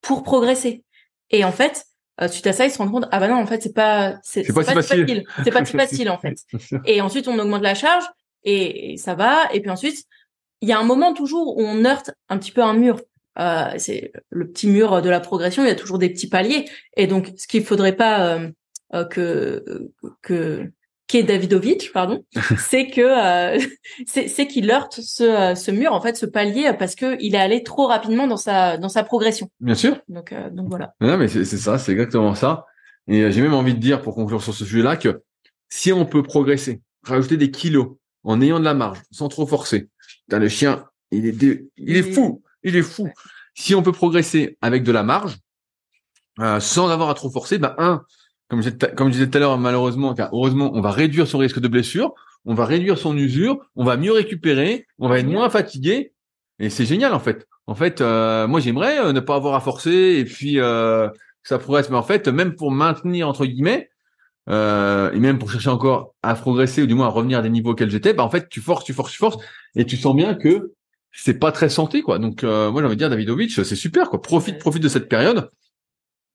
pour progresser. Et en fait euh, suite à ça ils se rendent compte ah bah non en fait c'est pas c'est pas si facile. c'est pas si <laughs> facile en fait. Et ensuite, on augmente la charge et, et ça va. Et puis ensuite, il y a un moment toujours où on heurte un petit peu un mur. Euh, c'est le petit mur de la progression. Il y a toujours des petits paliers. Et donc, ce qu'il faudrait pas euh, euh, que que qu'est Davidovich, pardon, <laughs> c'est que euh, <laughs> c'est qu'il heurte ce euh, ce mur en fait, ce palier parce que il est allé trop rapidement dans sa dans sa progression. Bien sûr. Donc euh, donc voilà. Non, mais c'est ça, c'est exactement ça. Et j'ai même envie de dire, pour conclure sur ce sujet-là, que si on peut progresser, rajouter des kilos en ayant de la marge, sans trop forcer, putain, le chien, il est, dé- il est fou, il est fou. Si on peut progresser avec de la marge, euh, sans avoir à trop forcer, ben un, comme je, disais tout à- comme je disais tout à l'heure, malheureusement, enfin, heureusement, on va réduire son risque de blessure, on va réduire son usure, on va mieux récupérer, on va être moins fatigué, et c'est génial en fait. En fait, euh, moi j'aimerais euh, ne pas avoir à forcer et puis euh, que ça progresse, mais en fait, même pour maintenir entre guillemets, et même pour chercher encore à progresser ou du moins à revenir à des niveaux auxquels j'étais, bah en fait tu forces, tu forces, tu forces, et tu sens bien que c'est pas très santé quoi. Donc moi j'ai envie de dire Davidovic, c'est super quoi. Profite, profite de cette période.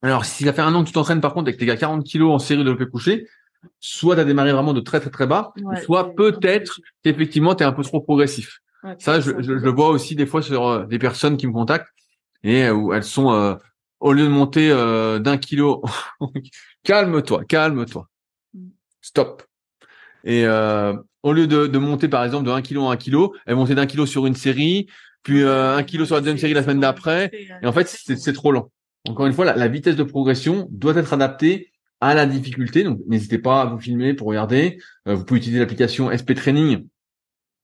Alors si ça fait un an que tu t'entraînes par contre avec tes gars 40 kilos en série de développé couché, soit tu as démarré vraiment de très très très bas, Ouais, soit peut-être qu'effectivement tu es un peu trop progressif. Ouais, Ça, je, je, je le vois aussi des fois sur euh, des personnes qui me contactent et euh, où elles sont euh, au lieu de monter euh, d'un kilo, <laughs> calme-toi, calme-toi, Mm. stop. Et euh, au lieu de, de monter par exemple de 1 kilo à 1 kilo, elles monter d'un kilo sur une série, puis euh, un kilo sur la deuxième série la semaine d'après. Et en fait, c'est c'est trop lent. Encore une fois, la, la vitesse de progression doit être adaptée à la difficulté. Donc, n'hésitez pas à vous filmer pour regarder. Euh, vous pouvez utiliser l'application SP Training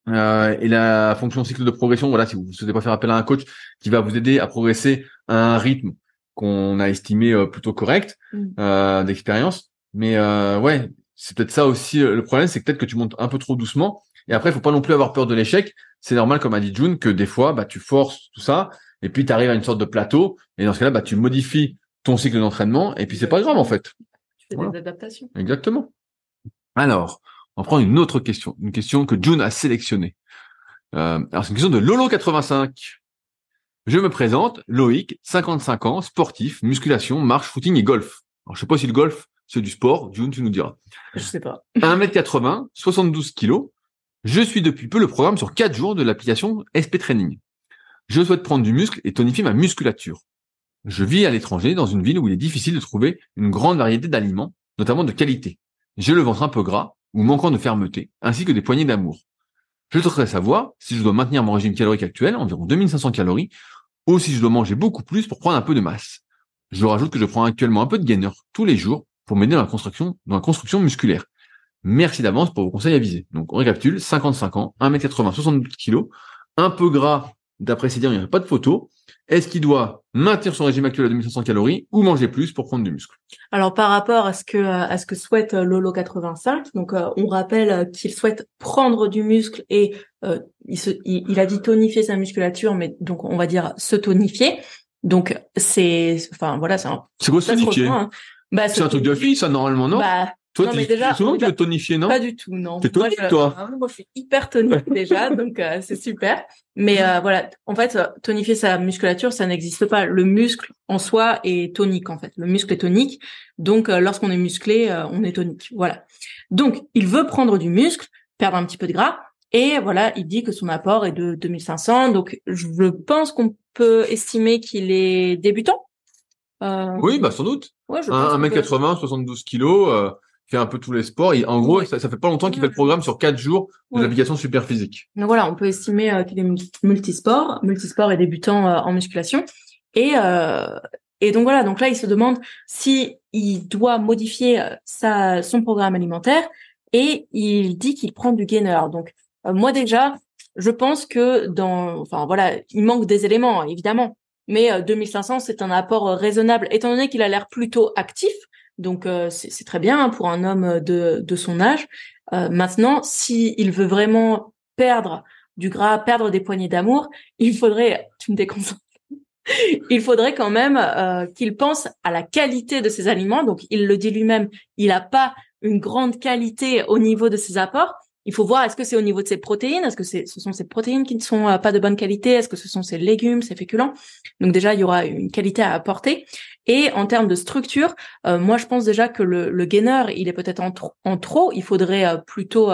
euh, et la fonction cycle de progression. Voilà, si vous ne souhaitez pas faire appel à un coach qui va vous aider à progresser à un rythme qu'on a estimé euh, plutôt correct Mm. euh, d'expérience. Mais euh, ouais, c'est peut-être ça aussi euh, le problème, c'est peut-être que tu montes un peu trop doucement. Et après, il faut pas non plus avoir peur de l'échec. C'est normal, comme a dit June, que des fois, bah, tu forces tout ça, et puis tu arrives à une sorte de plateau. Et dans ce cas-là, bah, tu modifies ton cycle d'entraînement, et puis c'est pas grave en fait. Tu fais Voilà. des adaptations. Exactement. Alors, on prend une autre question, une question que June a sélectionnée. Euh, alors, c'est une question de Lolo85. Je me présente, Loïc, 55 ans, sportif, musculation, marche, footing et golf. Alors, je sais pas si le golf, c'est du sport. June, tu nous diras. Je sais pas. <laughs> 1m80, 72 kilos. Je suis depuis peu le programme sur 4 jours de l'application SP Training. Je souhaite prendre du muscle et tonifier ma musculature. Je vis à l'étranger dans une ville où il est difficile de trouver une grande variété d'aliments, notamment de qualité. J'ai le ventre un peu gras ou manquant de fermeté, ainsi que des poignées d'amour. Je souhaiterais savoir si je dois maintenir mon régime calorique actuel, environ 2500 calories, ou si je dois manger beaucoup plus pour prendre un peu de masse. Je rajoute que je prends actuellement un peu de gainer tous les jours pour m'aider dans la construction, musculaire. Merci d'avance pour vos conseils avisés. Donc, on récapitule, 55 ans, 1m80, 72 kg, un peu gras, d'après ces dires, il n'y a pas de photo. Est-ce qu'il doit maintenir son régime actuel à 2500 calories ou manger plus pour prendre du muscle? Alors par rapport à ce que à ce que souhaite euh, Lolo 85, donc euh, on rappelle euh, qu'il souhaite prendre du muscle et euh, il, se, il, il a dit tonifier sa musculature, mais donc on va dire se tonifier. Donc c'est enfin voilà c'est un C'est quoi se tonifier? hein. Bah, C'est un truc de fille, ça, normalement, non? Bah Toi, non, mais déjà, souvent tu veux tonifier, non Pas du tout, non. T'es Moi, tonique, je- toi. Moi, je suis hyper tonique <laughs> déjà, donc euh, c'est super. Mais euh, voilà, en fait, euh, tonifier sa musculature, ça n'existe pas. Le muscle en soi est tonique, en fait. Le muscle est tonique, donc euh, lorsqu'on est musclé, euh, on est tonique. Voilà. Donc, il veut prendre du muscle, perdre un petit peu de gras, et voilà, il dit que son apport est de 2500. Donc, je pense qu'on peut estimer qu'il est débutant. Euh, Oui, bah sans doute. ouais, je Un, pense un qu'on mec peut- 80, 72 kilos, fait un peu tous les sports. Il- en gros, Ouais. ça, ça fait pas longtemps qu'il fait le programme sur 4 jours de Ouais. l'application Super Physique. Donc voilà, on peut estimer euh, qu'il est multi- multisport, multisport et débutant euh, en musculation. Et, euh, Et donc voilà, donc là, il se demande si il doit modifier sa, son programme alimentaire et il dit qu'il prend du gainer. Donc moi déjà, je pense que dans, enfin voilà, il manque des éléments évidemment, mais 2500 c'est un apport raisonnable étant donné qu'il a l'air plutôt actif. Donc c'est très bien pour un homme de, de son âge. maintenant, si il veut vraiment perdre du gras, perdre des poignées d'amour, il faudrait, <laughs> tu me déconcentres, il faudrait quand même euh, qu'il pense à la qualité de ses aliments. Donc, il le dit lui-même, il n'a pas une grande qualité au niveau de ses apports. Il faut voir est-ce que c'est au niveau de ses protéines, est-ce que ce sont ces protéines qui ne sont euh, pas de bonne qualité, est-ce que ce sont ses légumes, ses féculents? Donc déjà, il y aura une qualité à apporter. Et en termes de structure, euh, moi je pense déjà que le, le gainer, il est peut-être en, en, trop. Il faudrait plutôt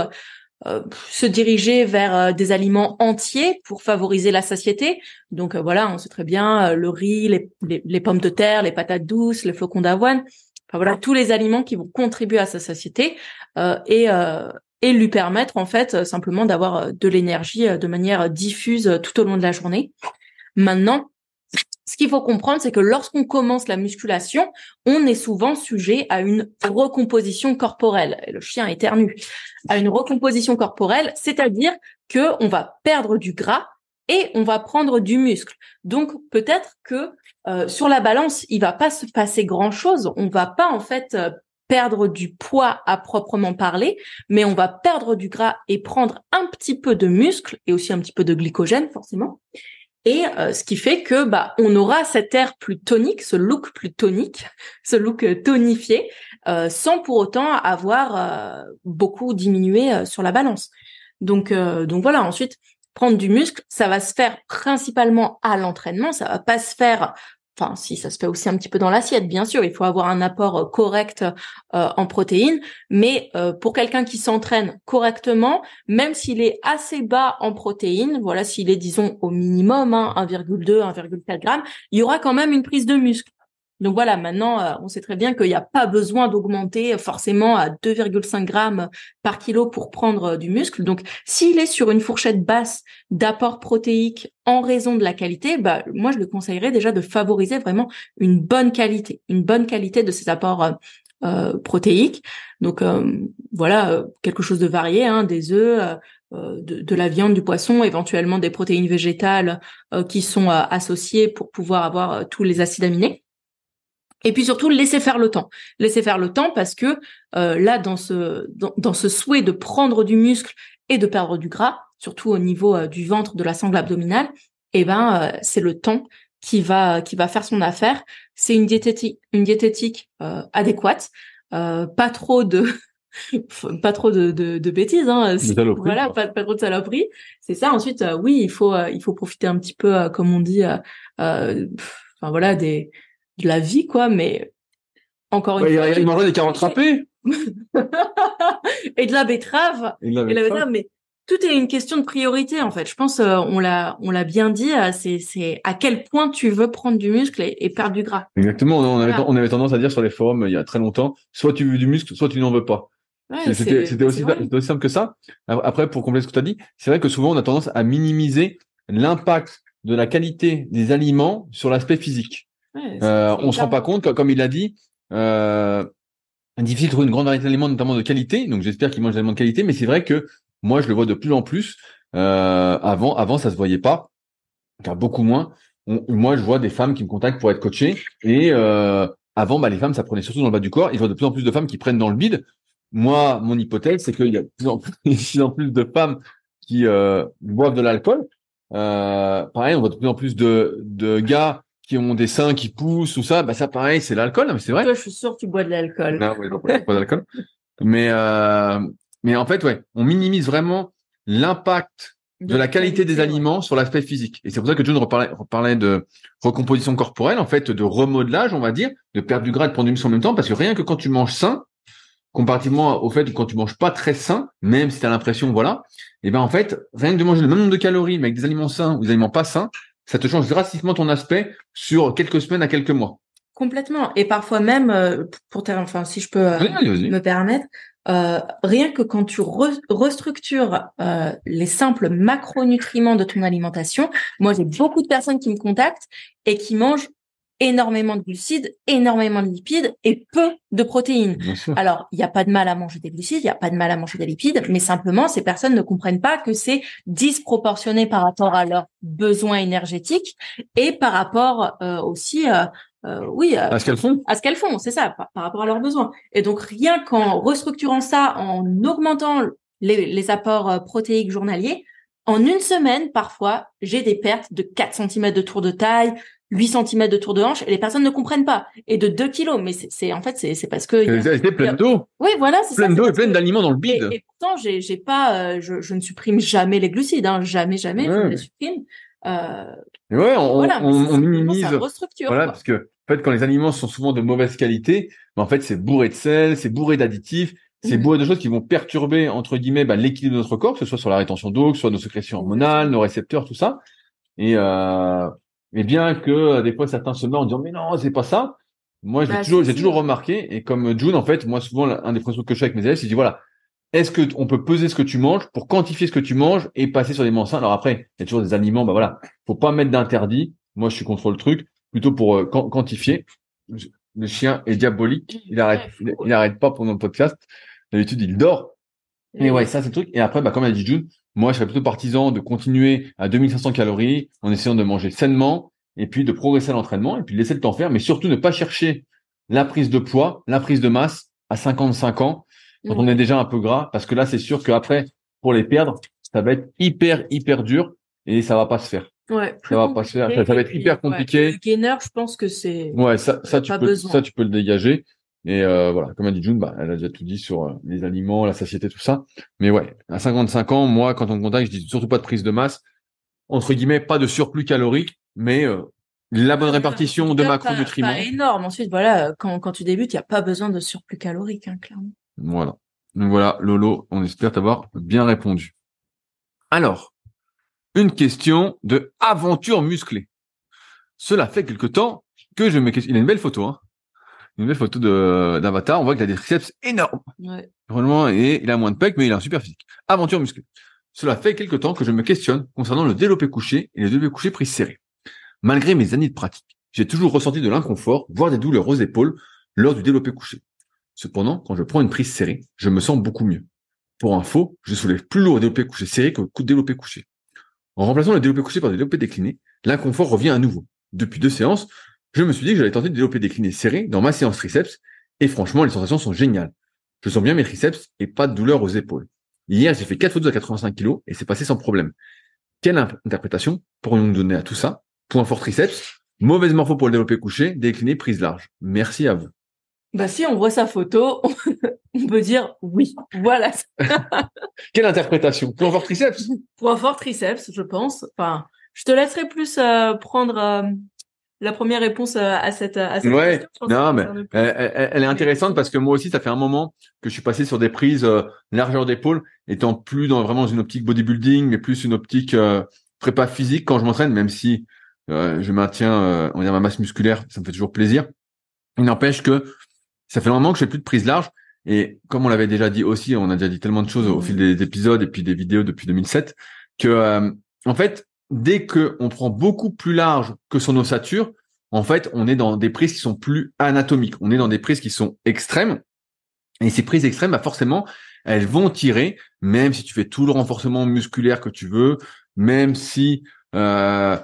euh, se diriger vers euh, des aliments entiers pour favoriser la satiété. Donc euh, voilà, on sait très bien le riz, les, les, pommes de terre, les patates douces, les flocons d'avoine. Enfin voilà, tous les aliments qui vont contribuer à sa satiété et et lui permettre en fait simplement d'avoir de l'énergie de manière diffuse tout au long de la journée. Maintenant, ce qu'il faut comprendre, c'est que lorsqu'on commence la musculation, on est souvent sujet à une recomposition corporelle. Le chien éternue. À une recomposition corporelle, c'est-à-dire que on va perdre du gras et on va prendre du muscle. Donc peut-être que euh, sur la balance, il va pas se passer grand-chose. On va pas en fait euh, perdre du poids à proprement parler, mais on va perdre du gras et prendre un petit peu de muscle et aussi un petit peu de glycogène forcément et euh, ce qui fait que bah on aura cet air plus tonique, ce look plus tonique, <laughs> ce look euh, tonifié, euh, sans pour autant avoir beaucoup diminué sur la balance. Donc donc voilà. Ensuite, prendre du muscle, ça va se faire principalement à l'entraînement. Ça va pas se faire enfin si ça se fait aussi un petit peu dans l'assiette, bien sûr, il faut avoir un apport euh, correct euh, en protéines, mais euh, pour quelqu'un qui s'entraîne correctement, même s'il est assez bas en protéines, voilà, s'il est disons au minimum hein, 1,2, 1,4 grammes, il y aura quand même une prise de muscle. Donc voilà, maintenant, euh, on sait très bien qu'il n'y a pas besoin d'augmenter forcément à 2,5 grammes par kilo pour prendre euh, du muscle. Donc, s'il est sur une fourchette basse d'apport protéique en raison de la qualité, bah, moi, je le conseillerais déjà de favoriser vraiment une bonne qualité, une bonne qualité de ces apports euh, protéiques. Donc, voilà, quelque chose de varié, hein, des œufs, de, de, la viande, du poisson, éventuellement des protéines végétales qui sont associées pour pouvoir avoir tous les acides aminés. Et puis surtout, laisser faire le temps. Laisser faire le temps parce que euh, là, dans ce, dans, ce souhait de prendre du muscle et de perdre du gras, surtout au niveau euh, du ventre, de la sangle abdominale, eh ben, euh, c'est le temps qui va qui va faire son affaire. C'est une diététique, une diététique adéquate, pas trop de <laughs> pas trop de, de, bêtises hein. Voilà pas, pas, trop de saloperies. C'est ça. Ensuite oui il faut il faut profiter un petit peu comme on dit enfin voilà des de la vie, quoi, mais encore une fois. Il mangeait des carottes râpées. <laughs> et de la betterave. Et, la betterave. mais tout est une question de priorité en fait. Je pense euh, on l'a on l'a bien dit. Euh, c'est c'est à quel point tu veux prendre du muscle et, perdre du gras. Exactement. On avait on avait tendance à dire sur les forums il y a très longtemps, soit tu veux du muscle, soit tu n'en veux pas. c'était c'était aussi, aussi simple que ça. Après pour compléter ce que tu as dit, c'est vrai que souvent on a tendance à minimiser l'impact de la qualité des aliments sur l'aspect physique euh, on se rend pas compte, comme il l'a dit, euh, difficile de trouver une grande variété d'aliments, notamment de qualité. Donc j'espère qu'il mange des aliments de qualité, mais c'est vrai que moi je le vois de plus en plus. Euh, avant, avant ça se voyait pas, car beaucoup moins. moi je vois des femmes qui me contactent pour être coachées et euh, avant, bah, les femmes ça prenait surtout dans le bas du corps. Il y a de plus en plus de femmes qui prennent dans le bide. Moi, mon hypothèse, c'est qu'il y a de plus en plus, <laughs> de femmes qui euh, boivent de l'alcool. Euh, pareil, on voit de plus en plus de, de gars qui ont des seins qui poussent ou ça, bah ça pareil, c'est l'alcool, mais c'est vrai. Toi, je suis sûr que tu bois de l'alcool. Non, ouais, pas d'alcool. mais euh, mais en fait, ouais, on minimise vraiment l'impact de, la qualité, des aliments sur l'aspect physique. Et c'est pour ça que John reparlait, reparlait de recomposition corporelle, en fait, de remodelage, on va dire, de perdre du gras et de prendre du muscle en même temps, parce que rien que quand tu manges sain, comparativement au fait que quand tu manges pas très sain, même si tu as l'impression, voilà, et eh ben en fait, rien que de manger le même nombre de calories, mais avec des aliments sains ou des aliments pas sains, ça te change drastiquement ton aspect sur quelques semaines à quelques mois. Complètement. Et parfois même, euh, pour enfin, si je peux euh, me permettre, euh, rien que quand tu restructures les simples macronutriments de ton alimentation, moi j'ai beaucoup de personnes qui me contactent et qui mangent énormément de glucides, énormément de lipides et peu de protéines. Alors, il n'y a pas de mal à manger des glucides, il n'y a pas de mal à manger des lipides, mais simplement, ces personnes ne comprennent pas que c'est disproportionné par rapport à leurs besoins énergétiques et par rapport euh, aussi, euh, euh, oui, euh, À ce qu'elles font. à ce qu'elles font, c'est ça, par, par rapport à leurs besoins. Et donc, rien qu'en restructurant ça, en augmentant les, les apports euh, protéiques journaliers, en une semaine, parfois, j'ai des pertes de 4 cm de tour de taille, 8 cm de tour de hanche, et les personnes ne comprennent pas. Et de 2 kilos, mais c'est- en fait, c'est parce que... Pleine d'eau. Oui, voilà, c'est c'est d'eau et que- d'aliments dans le et, bide. et pourtant, j'ai j'ai pas, euh, je, je ne supprime jamais les glucides, hein, jamais, jamais, je Ouais. les supprime. Euh, Et ouais, on, voilà, on, on minimise. Ça restructure. Voilà, quoi. parce que en fait, quand les aliments sont souvent de mauvaise qualité, ben, en fait, c'est bourré de sel, c'est bourré d'additifs, c'est Mhm. bourré de choses qui vont perturber entre guillemets ben, l'équilibre de notre corps, que ce soit sur la rétention d'eau, que ce soit nos sécrétions hormonales, nos récepteurs, tout ça. Et, euh, et bien que euh, des fois certains se mettent en disant mais non, c'est pas ça. Moi, j'ai Bah, toujours, j'ai toujours remarqué, et comme June, en fait, moi souvent, un des principes que je fais avec mes élèves, c'est de dire voilà, est-ce que on peut peser ce que tu manges pour quantifier ce que tu manges et passer sur des sains Alors après, il y a toujours des aliments, bah voilà, faut pas mettre d'interdit. Moi, je suis contre le truc, plutôt pour euh, quan- quantifier. Je- Le chien est diabolique, il arrête, il, il arrête pas pendant le podcast. D'habitude, il dort. Et ouais, ça c'est le truc. Et après, bah comme a dit June, moi, je serais plutôt partisan de continuer à 2500 calories en essayant de manger sainement et puis de progresser à l'entraînement et puis de laisser le temps faire, mais surtout ne pas chercher la prise de poids, la prise de masse à 55 ans quand on est déjà un peu gras, parce que là, c'est sûr qu'après, pour les perdre, ça va être hyper, hyper dur et ça va pas se faire. Ouais, Ça va pas se faire. Ça, ça va être hyper ouais, compliqué. le gainer, je pense que c'est. Ouais, ça, ça, tu Pas peux, besoin. ça, tu peux le dégager. Et euh, voilà, comme a dit June, bah, elle a déjà tout dit sur euh, les aliments, la satiété, tout ça. Mais ouais, à 55 ans, moi, quand on me contacte, je dis surtout pas de prise de masse. Entre guillemets, pas de surplus calorique, mais euh, la bonne répartition de macronutriments. Pas énorme. Ensuite, voilà, quand, quand tu débutes, il n'y a pas besoin de surplus calorique, hein, clairement. Voilà. Donc voilà, Lolo, on espère t'avoir bien répondu. Alors, une question de aventure musclée. Cela fait quelque temps que je me questionne. Il a une belle photo, hein. Une belle photo d'avatar. On voit qu'il a des triceps énormes. Ouais. Vraiment, et il a moins de pecs, mais il a un super physique. Aventure musclée. Cela fait quelque temps que je me questionne concernant le développé couché et le développé couché prise serrée. Malgré mes années de pratique, j'ai toujours ressenti de l'inconfort, voire des douleurs aux épaules lors du développé couché. Cependant, quand je prends une prise serrée, je me sens beaucoup mieux. Pour info, je soulève plus lourd au développé couché serré coup de développé couché. En remplaçant le développé couché par le développé décliné, l'inconfort revient à nouveau. Depuis deux séances, je me suis dit que j'allais tenter de développé décliné serré dans ma séance triceps, et franchement, les sensations sont géniales. Je sens bien mes triceps et pas de douleur aux épaules. Hier, j'ai fait 4 photos à 85 kg et c'est passé sans problème. Quelle interprétation pourrions-nous donner à tout ça? Point fort triceps, mauvaise morpho pour le développé couché, décliné, prise large. Merci à vous. Bah, si on voit sa photo, <laughs> on peut dire oui. Voilà. <laughs> Quelle interprétation? Point fort triceps? Un fort triceps, je pense. Enfin, je te laisserai plus euh, prendre euh, la première réponse à cette, à cette Ouais. question. Non, mais elle, est intéressante parce que moi aussi, ça fait un moment que je suis passé sur des prises euh, largeur d'épaule, étant plus dans vraiment une optique bodybuilding, mais plus une optique euh, prépa physique quand je m'entraîne, même si euh, je maintiens euh, on va dire ma masse musculaire, ça me fait toujours plaisir. Il n'empêche que ça fait un moment que je fais plus de prise large. Et comme on l'avait déjà dit aussi, on a déjà dit tellement de choses au Mhm. fil des épisodes et puis des vidéos depuis 2007, que en fait, dès que on prend beaucoup plus large que son ossature, en fait, on est dans des prises qui sont plus anatomiques. On est dans des prises qui sont extrêmes. Et ces prises extrêmes, bah forcément, elles vont tirer, même si tu fais tout le renforcement musculaire que tu veux, même si euh,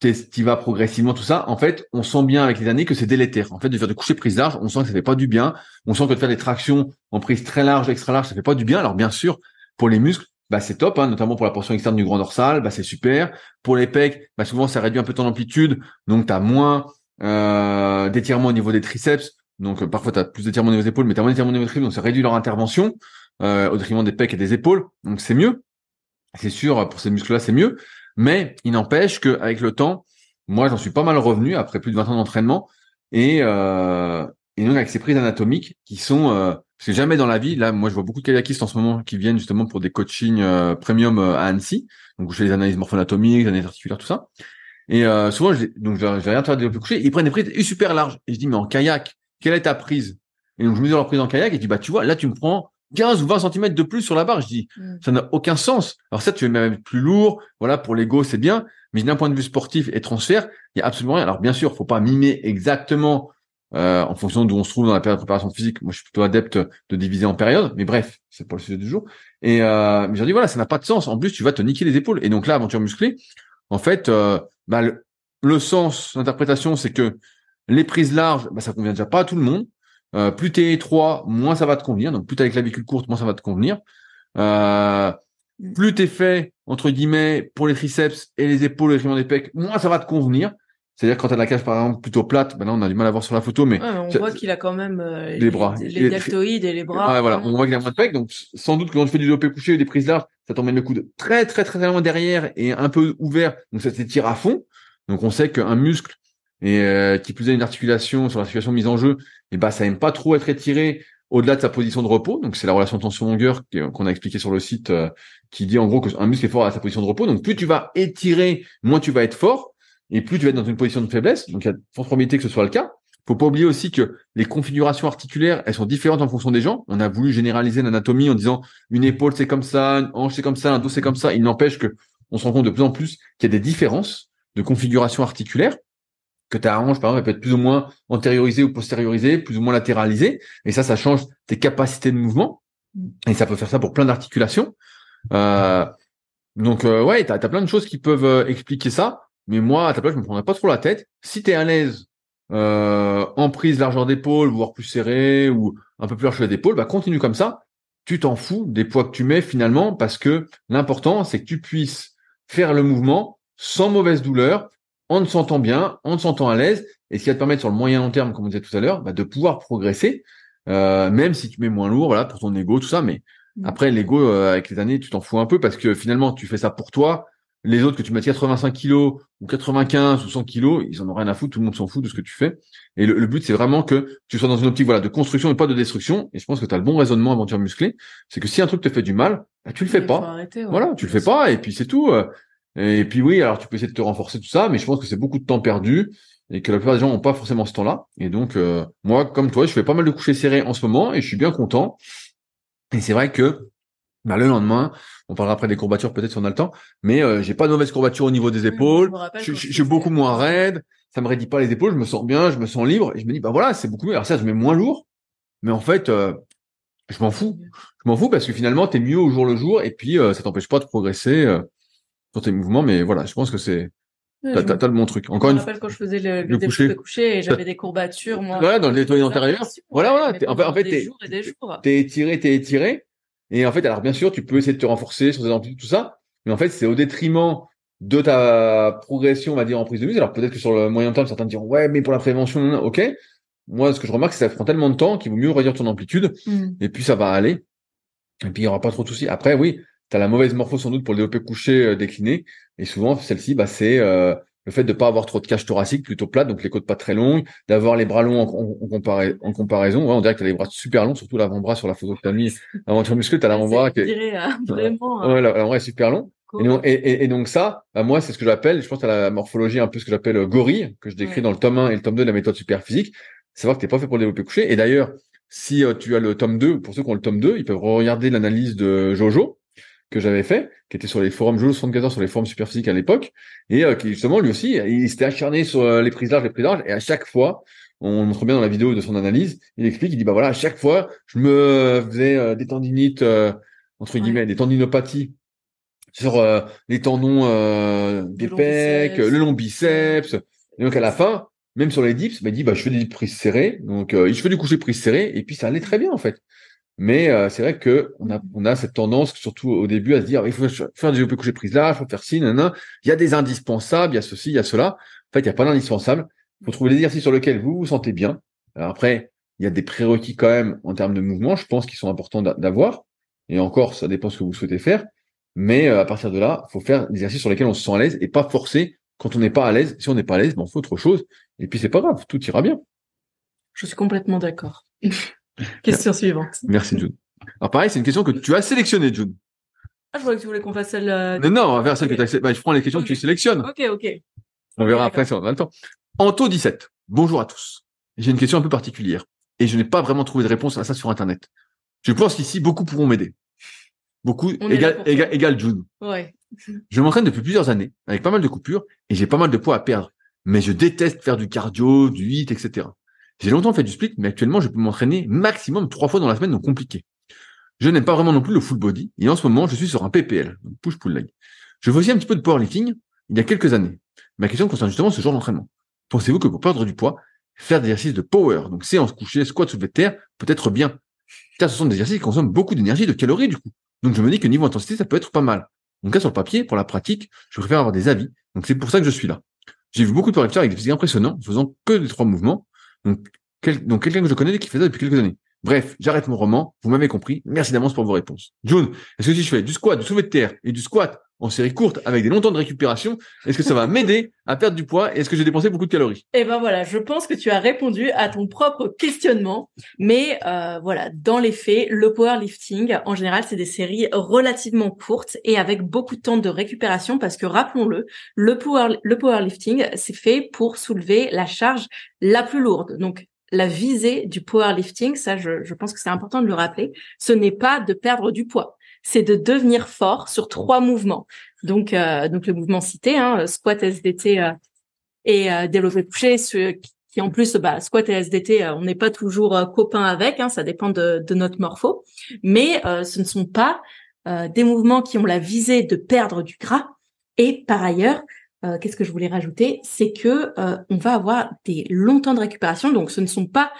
tu vas progressivement, tout ça. En fait, on sent bien avec les années que c'est délétère. En fait, de faire de coucher prise large, on sent que ça fait pas du bien. On sent que de faire des tractions en prise très large, extra large, ça fait pas du bien. Alors bien sûr, pour les muscles, bah c'est top, hein, notamment pour la portion externe du grand dorsal, bah c'est super. Pour les pecs, bah souvent ça réduit un peu ton amplitude, donc tu as moins euh, d'étirement au niveau des triceps. Donc euh, parfois tu as plus d'étirement au niveau des épaules, mais tu as moins d'étirement au niveau des triceps, donc ça réduit leur intervention euh, au détriment des pecs et des épaules. Donc c'est mieux. C'est sûr, pour ces muscles-là, c'est mieux. Mais il n'empêche qu'avec le temps, moi j'en suis pas mal revenu après plus de 20 ans d'entraînement. Et, euh, et donc avec ces prises anatomiques qui sont parce que jamais dans la vie, là, moi, je vois beaucoup de kayakistes en ce moment qui viennent justement pour des coachings euh, premium euh, à Annecy. Donc, je fais des analyses morpho-anatomiques, des analyses articulaires, tout ça. Et euh, souvent, je, donc, je, je rien faire de couché. Ils prennent des prises super larges. Et je dis, mais en kayak, quelle est ta prise? Et donc, je mesure leur prise en kayak et je dis, bah, tu vois, là, tu me prends 15 ou 20 cm de plus sur la barre. Je dis, Mm. ça n'a aucun sens. Alors ça, tu veux même plus lourd. Voilà, pour l'ego, c'est bien. Mais d'un point de vue sportif et transfert, il y a absolument rien. Alors bien sûr, faut pas mimer exactement euh, en fonction d'où on se trouve dans la période de préparation physique. Moi, je suis plutôt adepte de diviser en périodes, mais bref, c'est pas le sujet du jour. Et euh, mais j'ai dit voilà, ça n'a pas de sens. En plus, tu vas te niquer les épaules. Et donc là, aventure musclée, en fait, euh, bah, le, sens d'interprétation, c'est que les prises larges, bah, ça convient déjà pas à tout le monde. Euh, plus t'es étroit, moins ça va te convenir. Donc plus t'as la clavicule courte, moins ça va te convenir. Euh, mm. plus t'es fait entre guillemets pour les triceps et les épaules et les des pecs, moins ça va te convenir. C'est-à-dire quand tu as la cage par exemple plutôt plate, ben là on a du mal à voir sur la photo, mais, on voit qu'il a quand même euh, les, bras, les, deltoïdes et les bras. Ah, voilà, on voit qu'il a moins de pecs, donc sans doute que quand tu fais du développé couché ou des prises larges, ça t'emmène le coude très très très loin derrière et un peu ouvert, donc ça s'étire à fond. Donc on sait qu'un muscle et euh, qui plus a une articulation sur l'articulation mise en jeu, et ben ça aime pas trop être étiré au-delà de sa position de repos. Donc c'est la relation tension-longueur qu'on a expliqué sur le site, euh, qui dit en gros qu'un muscle est fort à sa position de repos. Donc plus tu vas étirer, moins tu vas être fort et plus tu vas être dans une position de faiblesse. Donc il y a forte probabilité que ce soit le cas. Faut pas oublier aussi que les configurations articulaires, elles sont différentes en fonction des gens. On a voulu généraliser l'anatomie en disant une épaule c'est comme ça, une hanche c'est comme ça, un dos c'est comme ça. Il n'empêche que on se rend compte de plus en plus qu'il y a des différences de configuration articulaire que ta hanche, par exemple, elle peut être plus ou moins antériorisée ou postériorisée, plus ou moins latéralisée. Et ça, ça change tes capacités de mouvement. Et ça peut faire ça pour plein d'articulations. Euh, donc, euh, ouais, tu as, plein de choses qui peuvent euh, expliquer ça. Mais moi, à ta place, je me prendrais pas trop la tête. Si tu es à l'aise euh, en prise largeur d'épaule, voire plus serré, ou un peu plus large d'épaule, bah continue comme ça. Tu t'en fous des poids que tu mets finalement, parce que l'important, c'est que tu puisses faire le mouvement sans mauvaise douleur, en te sentant bien, en te sentant à l'aise, et ce qui va te permettre sur le moyen long terme, comme on disait tout à l'heure, bah, de pouvoir progresser, euh, même si tu mets moins lourd, voilà, pour ton ego, tout ça. Mais mmh. après, l'ego, euh, avec les années, tu t'en fous un peu parce que finalement, tu fais ça pour toi les autres que tu mettes 85 kilos ou 95 ou 100 kilos, ils en ont rien à foutre, tout le monde s'en fout de ce que tu fais. Et le, but, c'est vraiment que tu sois dans une optique voilà de construction et pas de destruction. Et je pense que tu as le bon raisonnement aventure musclée. C'est que si un truc te fait du mal, bah, tu le fais pas. Voilà, tu le fais pas et puis c'est tout. Euh. Et puis oui, alors tu peux essayer de te renforcer tout ça, mais je pense que c'est beaucoup de temps perdu et que la plupart des gens n'ont pas forcément ce temps-là. Et donc euh, moi, comme toi, je fais pas mal de couchers serrés en ce moment et je suis bien content. Et c'est vrai que bah, le lendemain, on parlera après des courbatures peut-être si on a le temps, mais euh, j'ai pas de mauvaise courbature au niveau des épaules. je, suis beaucoup moins raide, ça me raidit pas les épaules, je me sens bien, je me sens libre et je me dis bah voilà c'est beaucoup mieux. Alors ça je mets moins lourd, mais en fait euh, je m'en fous, je m'en fous parce que finalement tu es mieux au jour le jour et puis euh, ça t'empêche pas de progresser euh, sur tes mouvements. Mais voilà, je pense que c'est T'as, t'as, le bon truc. Encore je me rappelle quand je faisais le, le, coucher. coucher et j'avais des courbatures, moi. Voilà, dans le nettoyage antérieur. Voilà, voilà. En fait, en fait, t'es, t'es étiré, t'es étiré. Et en fait, alors bien sûr, tu peux essayer de te renforcer sur des amplitudes, tout ça, mais en fait, c'est au détriment de ta progression, on va dire, en prise de muscle. Alors peut-être que sur le moyen terme, certains diront ouais, mais pour la prévention, ok. Moi, ce que je remarque, c'est que ça prend tellement de temps qu'il vaut mieux réduire ton amplitude, mm. et puis ça va aller. Et puis il y aura pas trop de soucis. Après, oui, tu as la mauvaise morpho sans doute pour le développé couché euh, décliné, et souvent celle-ci, bah c'est euh, le fait de pas avoir trop de cage thoracique, plutôt plate, donc les côtes pas très longues, d'avoir les bras longs en, en, en comparaison. Ouais, on dirait que tu as les bras super longs, surtout l'avant-bras sur la photo que tu as mis. Aventure muscle, tu as l'avant-bras qui est... Hein, vraiment. Ouais, l'avant-bras est super long. Et, et, donc ça, bah moi, c'est ce que j'appelle, je pense à la morphologie un peu ce que j'appelle euh, gorille, que je décris dans le tome 1 et le tome 2 de la méthode super physique. Savoir que t'es pas fait pour le développer couché. Et d'ailleurs, si euh, tu as le tome 2, pour ceux qui ont le tome 2, ils peuvent regarder l'analyse de Jojo, que j'avais fait, qui était sur les forums Jojo 74 heures sur les forums superphysiques à l'époque, et euh, qui justement lui aussi, il s'était acharné sur euh, les prises larges, les prises larges, et à chaque fois, on montre bien dans la vidéo de son analyse, il explique, il dit bah voilà, à chaque fois, je me faisais euh, des tendinites entre guillemets, des tendinopathies sur les tendons des pecs, le long biceps, et donc à la fin, même sur les dips, bah, il dit bah je fais des prises serrées, donc je fais du coucher prise serrée, et puis ça allait très bien en fait. Mais euh, c'est vrai que on a, on a cette tendance, surtout au début, à se dire il faut faire du développé couché prise là, il faut faire ci, nanana. Il y a des indispensables, il y a ceci, il y a cela. En fait, il n'y a pas d'indispensable. Il faut trouver l'exercice sur lequel vous vous sentez bien. Après, il y a des prérequis quand même en termes de mouvement, je pense, qu'ils sont importants d'avoir. Et encore, ça dépend ce que vous souhaitez faire. Mais euh, à partir de là, il faut faire des exercices sur lesquels on se sent à l'aise et pas forcer quand on n'est pas à l'aise. Si on n'est pas à l'aise, ben, on fait autre chose. Et puis c'est pas grave, tout ira bien. Je suis complètement d'accord. <laughs> <laughs> question suivante. Merci, June. Alors, pareil, c'est une question que tu as sélectionnée, June. Ah, je voulais que tu voulais qu'on fasse celle. Euh, non, non, on va faire celle que tu as bah, Je prends les questions que tu sélectionnes. Ok, ok. On verra après si on a le temps. Anto 17. Bonjour à tous. J'ai une question un peu particulière et je n'ai pas vraiment trouvé de réponse à ça sur Internet. Je pense qu'ici, beaucoup pourront m'aider. Beaucoup égale, égale June. Ouais. Je m'entraîne depuis plusieurs années, avec pas mal de coupures, et j'ai pas mal de poids à perdre. Mais je déteste faire du cardio, du hit, etc. J'ai longtemps fait du split, mais actuellement, je peux m'entraîner maximum trois fois dans la semaine, donc compliqué. Je n'aime pas vraiment non plus le full body, et en ce moment, je suis sur un PPL, push-pull leg. Je fais aussi un petit peu de powerlifting il y a quelques années. Ma question concerne justement ce genre d'entraînement. Pensez-vous que pour perdre du poids, faire des exercices de power, donc séance couchée, squat soulevé de terre, peut être bien? Car ce sont des exercices qui consomment beaucoup d'énergie de calories du coup. Donc je me dis que niveau intensité, ça peut être pas mal. Donc là, sur le papier, pour la pratique, je préfère avoir des avis. Donc c'est pour ça que je suis là. J'ai vu beaucoup de powerlifters avec des physiques impressionnants, faisant que des trois mouvements. Donc, donc quelqu'un que je connais qui fait ça depuis quelques années. Bref, j'arrête mon roman. Vous m'avez compris. Merci d'avance pour vos réponses. June, est-ce que si je fais du squat, du soulevé de terre et du squat? En série courte avec des longs temps de récupération, est-ce que ça va m'aider à perdre du poids? Est-ce que j'ai dépensé beaucoup de calories? Eh ben voilà, je pense que tu as répondu à ton propre questionnement. Mais euh, voilà, dans les faits, le powerlifting, en général, c'est des séries relativement courtes et avec beaucoup de temps de récupération parce que rappelons-le, le power le powerlifting, c'est fait pour soulever la charge la plus lourde. Donc la visée du powerlifting, ça je, je pense que c'est important de le rappeler, ce n'est pas de perdre du poids c'est de devenir fort sur trois mouvements. Donc, euh, donc le mouvement cité, hein, squat, SDT euh, et euh, développé couché, qui en plus, bah, squat et SDT, on n'est pas toujours copains avec, hein, ça dépend de, de, notre morpho, mais ce ne sont pas des mouvements qui ont la visée de perdre du gras. Et par ailleurs, qu'est-ce que je voulais rajouter, c'est que on va avoir des longs temps de récupération, donc ce ne sont pas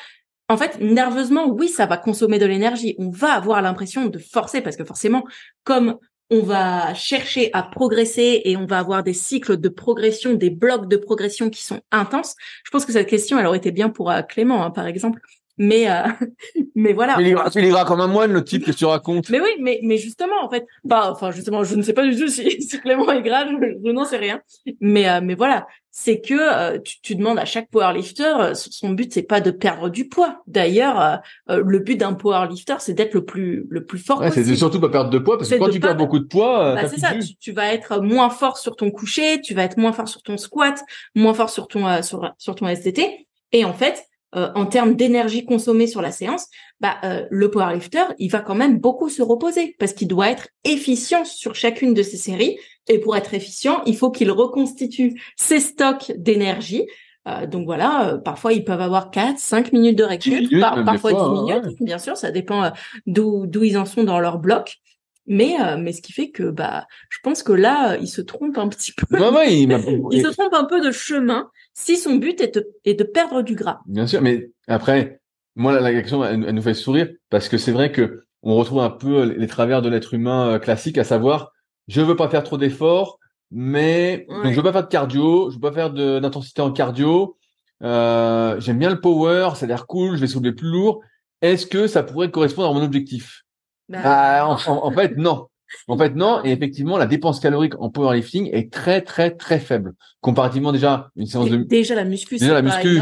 en fait, nerveusement, oui, ça va consommer de l'énergie. On va avoir l'impression de forcer parce que forcément, comme on va chercher à progresser et on va avoir des cycles de progression, des blocs de progression qui sont intenses. Je pense que cette question, elle aurait été bien pour euh, Clément, hein, par exemple. Mais euh, <laughs> mais voilà. Il ira, il ira comme un moine le type que tu racontes? Mais oui, mais mais justement en fait, bah enfin justement, je ne sais pas du tout si, <laughs> si Clément est grave, je, n'en sais rien. Mais euh, mais voilà, c'est que euh, tu, tu, demandes à chaque powerlifter, son but c'est pas de perdre du poids. D'ailleurs, le but d'un powerlifter c'est d'être le plus le plus fort ouais, C'est surtout pas perdre de poids parce que quand tu perds beaucoup de poids, bah, c'est ça. Tu, tu, vas être moins fort sur ton coucher, tu vas être moins fort sur ton squat, moins fort sur ton sur sur ton STT. Et en fait, euh, en termes d'énergie consommée sur la séance, bah, euh, le powerlifter, il va quand même beaucoup se reposer parce qu'il doit être efficient sur chacune de ses séries. Et pour être efficient, il faut qu'il reconstitue ses stocks d'énergie. Euh, donc voilà, parfois ils peuvent avoir 4, 5 minutes de récup, parfois 10 hein, minutes, bien sûr, ça dépend d'où d'où ils en sont dans leur bloc. Mais mais ce qui fait que bah je pense que là il se trompe un petit peu. il, <laughs> il se trompe un peu de chemin si son but est de, est de perdre du gras. Bien sûr, mais après, moi, la, question, elle, nous fait sourire parce que c'est vrai que on retrouve un peu les travers de l'être humain euh, classique, à savoir, je veux pas faire trop d'efforts, mais donc je veux pas faire de cardio, je veux pas faire d'intensité en cardio. Euh, J'aime bien le power, ça a l'air cool, je vais soulever plus lourd. Est-ce que ça pourrait correspondre à mon objectif? Bah, bah en, fait, non. En fait, non. Et effectivement, la dépense calorique en powerlifting est très, très, très faible. Comparativement déjà une séance de déjà la muscu, déjà la muscu,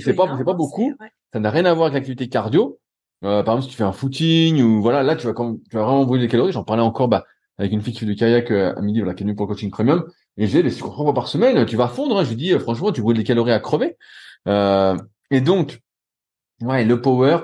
c'est pas, c'est pas beaucoup. Ça n'a rien à voir avec l'activité cardio. Euh, par exemple, si tu fais un footing ou voilà, là, tu vas quand tu vas vraiment brûler des calories. J'en parlais encore, bah, avec une fille qui fait du kayak euh, à midi, voilà, qui est venue pour le coaching premium. Et j'ai les trois fois par semaine, tu vas fondre. Hein. Je lui dis, euh, franchement, tu brûles des calories à crever. Euh, et donc, ouais, le power,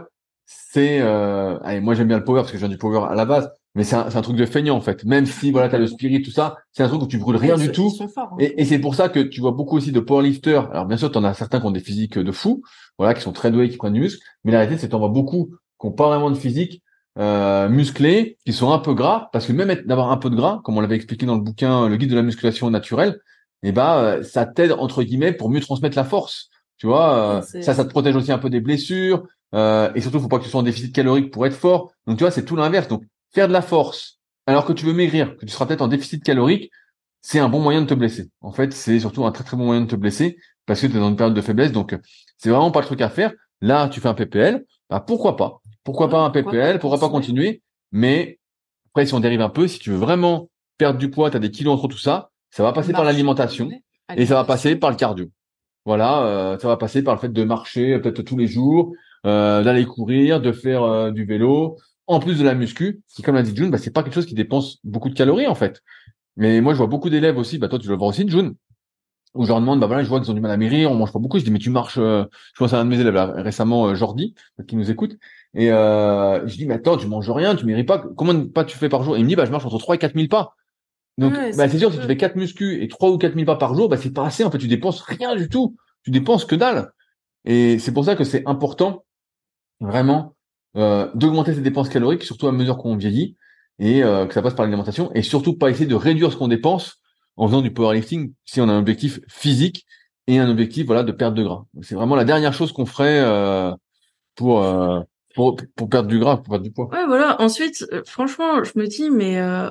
c'est, allez, moi j'aime bien le power parce que j'ai du power à la base mais c'est un, un, truc de feignant en fait. Même si voilà, tu as le spirit, tout ça, c'est un truc où tu brûles rien du tout. Hein. Et, et c'est pour ça que tu vois beaucoup aussi de powerlifters. Alors bien sûr, tu en as certains qui ont des physiques de fou, voilà, qui sont très doués, qui prennent du muscle. Mais la réalité, c'est que tu en vois beaucoup qui ont pas vraiment de physique euh, musclés, qui sont un peu gras, parce que même d'avoir un peu de gras, comme on l'avait expliqué dans le bouquin Le guide de la musculation naturelle, et eh ben ça t'aide entre guillemets pour mieux transmettre la force. Tu vois, euh, ça, ça te protège aussi un peu des blessures. Euh, et surtout, faut pas que tu sois en déficit calorique pour être fort. Donc tu vois, c'est tout l'inverse. Donc faire de la force alors que tu veux maigrir, que tu seras peut-être en déficit calorique, c'est un bon moyen de te blesser. En fait, c'est surtout un très très bon moyen de te blesser parce que tu es dans une période de faiblesse. Donc, c'est vraiment pas le truc à faire. Là, tu fais un PPL, bah pourquoi pas? Pourquoi pas un PPL Pourquoi pas continuer? Mais après, si on dérive un peu, si tu veux vraiment perdre du poids, tu as des kilos entre tout ça, ça va passer par l'alimentation et ça va passer par le cardio. Voilà, euh, ça va passer par le fait de marcher peut-être tous les jours, euh, d'aller courir, de faire euh, du vélo, en plus de la muscu, qui comme l'a dit June, bah, c'est pas quelque chose qui dépense beaucoup de calories en fait. Mais moi je vois beaucoup d'élèves aussi, bah toi tu le vois aussi June, où je leur demande, bah voilà, je vois qu'ils ont du mal à maigrir, on mange pas beaucoup, je dis mais tu marches, euh... je pense à un de mes élèves récemment, euh, Jordi, qui nous écoute, et euh, je dis mais attends, tu manges rien, tu maigris pas, combien de pas tu fais par jour? Et il me dit bah je marche entre 3 et 4 000 pas. Donc, bah, c'est sûr, si tu fais 4 muscu et 3 ou 4 000 pas par jour, bah, c'est pas assez. En fait, tu dépenses rien du tout. Tu dépenses que dalle. Et c'est pour ça que c'est important, vraiment, euh, d'augmenter ses dépenses caloriques, surtout à mesure qu'on vieillit, et euh, que ça passe par l'alimentation, et surtout pas essayer de réduire ce qu'on dépense en faisant du powerlifting si on a un objectif physique et un objectif, voilà, de perte de gras. C'est vraiment la dernière chose qu'on ferait euh, pour, euh, pour pour perdre du gras, pour perdre du poids. Ouais, voilà. Ensuite, euh, franchement, je me dis, mais euh,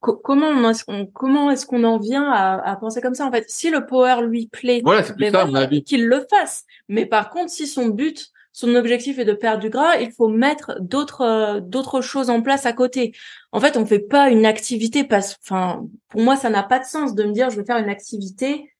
co- comment on, est- on- comment est-ce qu'on en vient à, à penser comme ça en fait? Si le power lui plaît, Voilà, c'est plus ben qu'il le fasse. Mais par contre, si son but, son objectif est de perdre du gras, il faut mettre d'autres euh, d'autres choses en place à côté. En fait, on fait pas une activité parce, enfin, pour moi, ça n'a pas de sens de me dire je vais faire une activité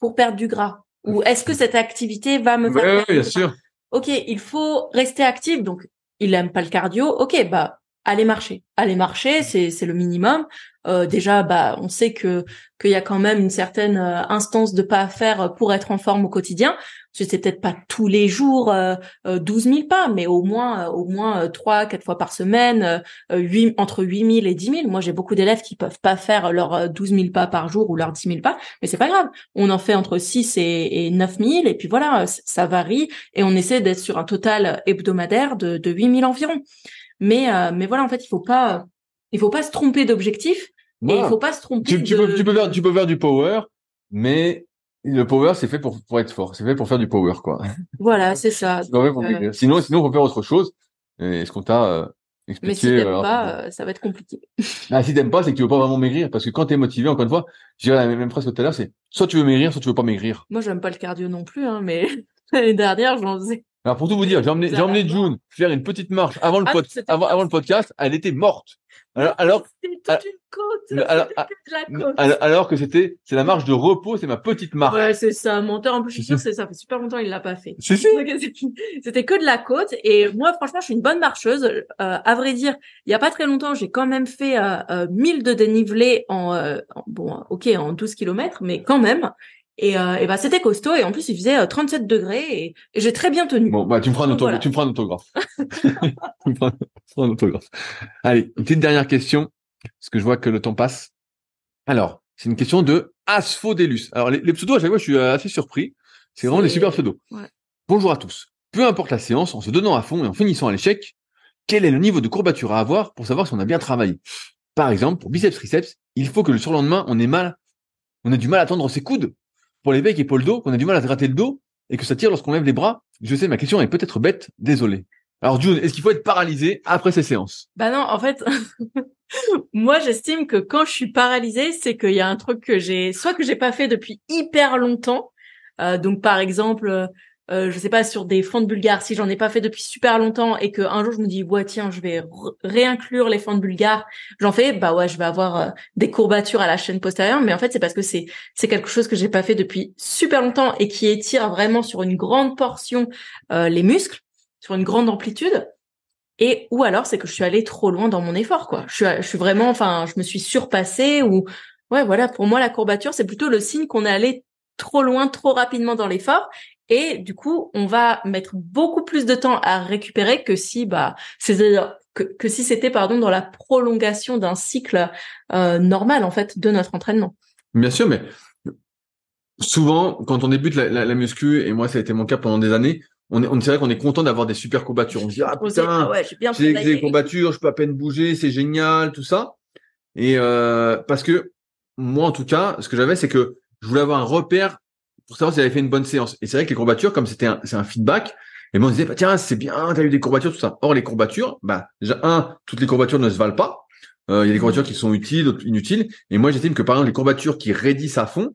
pour perdre du gras. Ou est-ce que cette activité va me faire Ouais, ouais, perdre bien du gras? sûr. Ok, il faut rester actif. Donc, il aime pas le cardio. Ok, bah, allez marcher. Allez marcher, c'est c'est le minimum. Euh, déjà, bah, on sait que qu'il y a quand même une certaine euh, instance de pas à faire pour être en forme au quotidien. C'est peut-être pas tous les jours euh, euh, 12 000 pas, mais au moins euh, au moins euh, trois, quatre fois par semaine, euh, euh, entre 8 000 et 10 000. Moi, j'ai beaucoup d'élèves qui peuvent pas faire leurs euh, 12 000 pas par jour ou leurs 10 000 pas, mais c'est pas grave. On en fait entre 6 et, et 9 000, et puis voilà, euh, ça varie et on essaie d'être sur un total hebdomadaire de, de 8000 environ. Mais euh, mais voilà, en fait, il faut pas il faut pas se tromper d'objectif et Voilà. il faut pas se tromper tu, tu de- peux, tu peux faire, tu peux faire du power, mais le power, c'est fait pour, pour être fort. C'est fait pour faire du power, quoi. <laughs> Voilà, c'est ça. Euh. Sinon, sinon, faut faire autre chose. Et ce qu'on t'a euh, expliqué. mais si t'aimes euh, pas, rapidement. euh, ça va être compliqué. <laughs> Ah, si t'aimes pas, c'est que tu veux pas vraiment maigrir. Parce que quand t'es motivé, encore une fois, je dirais la même, phrase que tout à l'heure, c'est soit tu veux maigrir, soit tu veux pas maigrir. Moi, j'aime pas le cardio non plus, hein, mais <laughs> l'année dernière, j'en faisais. Alors, pour tout vous dire, j'ai emmené, j'ai emmené. June faire une petite marche avant le, Ah, pod- avant, le podcast. Elle était morte. Alors, alors, toute une côte. mais alors- c'était toute la côte. alors, alors que c'était, c'est la marche de repos, c'est ma petite marche. Ouais, c'est ça. Menteur, en plus, je suis sûre, c'est ça. fait super longtemps, il l'a pas fait. C'est C'était que de la côte et moi franchement je suis une bonne marcheuse. Euh, à vrai dire, il y a pas très longtemps j'ai quand même fait euh, euh, 1000 de dénivelé en, euh, en- bon ok en 12 kilomètres mais quand même et, euh, et bah c'était costaud et en plus il faisait euh, 37 degrés et, et j'ai très bien tenu. Bon, bah, tu me feras un, Donc, auto- voilà. tu me feras un autographe. <laughs> tu me feras un autographe. Allez, une petite dernière question, parce que je vois que le temps passe. Alors, c'est une question de Asphodelus. Alors, les, les pseudos, à chaque fois, je suis euh, assez surpris. C'est vraiment des super pseudos. ouais. Bonjour à tous. Peu importe la séance, en se donnant à fond et en finissant à l'échec, quel est le niveau de courbature à avoir pour savoir si on a bien travaillé? Par exemple, pour biceps triceps, il faut que le surlendemain, on ait mal, on ait du mal à tendre ses coudes. Pour les becs et pour le dos, qu'on a du mal à se gratter le dos et que ça tire lorsqu'on lève les bras. Je sais, ma question est peut-être bête, désolé. Alors June, est-ce qu'il faut être paralysé après ces séances? Bah non, en fait, <laughs> moi j'estime que quand je suis paralysée, c'est qu'il y a un truc que j'ai, soit que j'ai pas fait depuis hyper longtemps. Euh, donc par exemple, euh, je sais pas sur des fentes bulgares, si j'en ai pas fait depuis super longtemps et que un jour je me dis ouais tiens je vais re- réinclure les fentes bulgares, j'en fais, bah ouais je vais avoir euh, des courbatures à la chaîne postérieure, mais en fait c'est parce que c'est c'est quelque chose que j'ai pas fait depuis super longtemps et qui étire vraiment sur une grande portion euh, les muscles, sur une grande amplitude. Et ou alors c'est que je suis allée trop loin dans mon effort quoi. Je suis je suis vraiment enfin je me suis surpassée ou ouais voilà pour moi la courbature c'est plutôt le signe qu'on est allé trop loin trop rapidement dans l'effort et du coup on va mettre beaucoup plus de temps à récupérer que si bah c'est que, que si c'était pardon dans la prolongation d'un cycle euh, normal en fait de notre entraînement. Bien sûr, mais souvent, quand on débute la, la, la muscu, et moi ça a été mon cas pendant des années, on est, on c'est vrai qu'on est content d'avoir des super courbatures. On se dit ah putain, ah ouais, j'ai bien des courbatures, je peux à peine bouger, c'est génial, tout ça. Et euh, parce que moi en tout cas, ce que j'avais, c'est que je voulais avoir un repère pour savoir si j'avais fait une bonne séance. Et c'est vrai que les courbatures, comme c'était un, c'est un feedback, et moi on se disait bah, tiens c'est bien, t'as eu des courbatures tout ça. Or les courbatures, bah déjà un, toutes les courbatures ne se valent pas. Euh, Il y a des courbatures qui sont utiles, d'autres inutiles. Et moi j'estime que par exemple les courbatures qui raidissent à fond,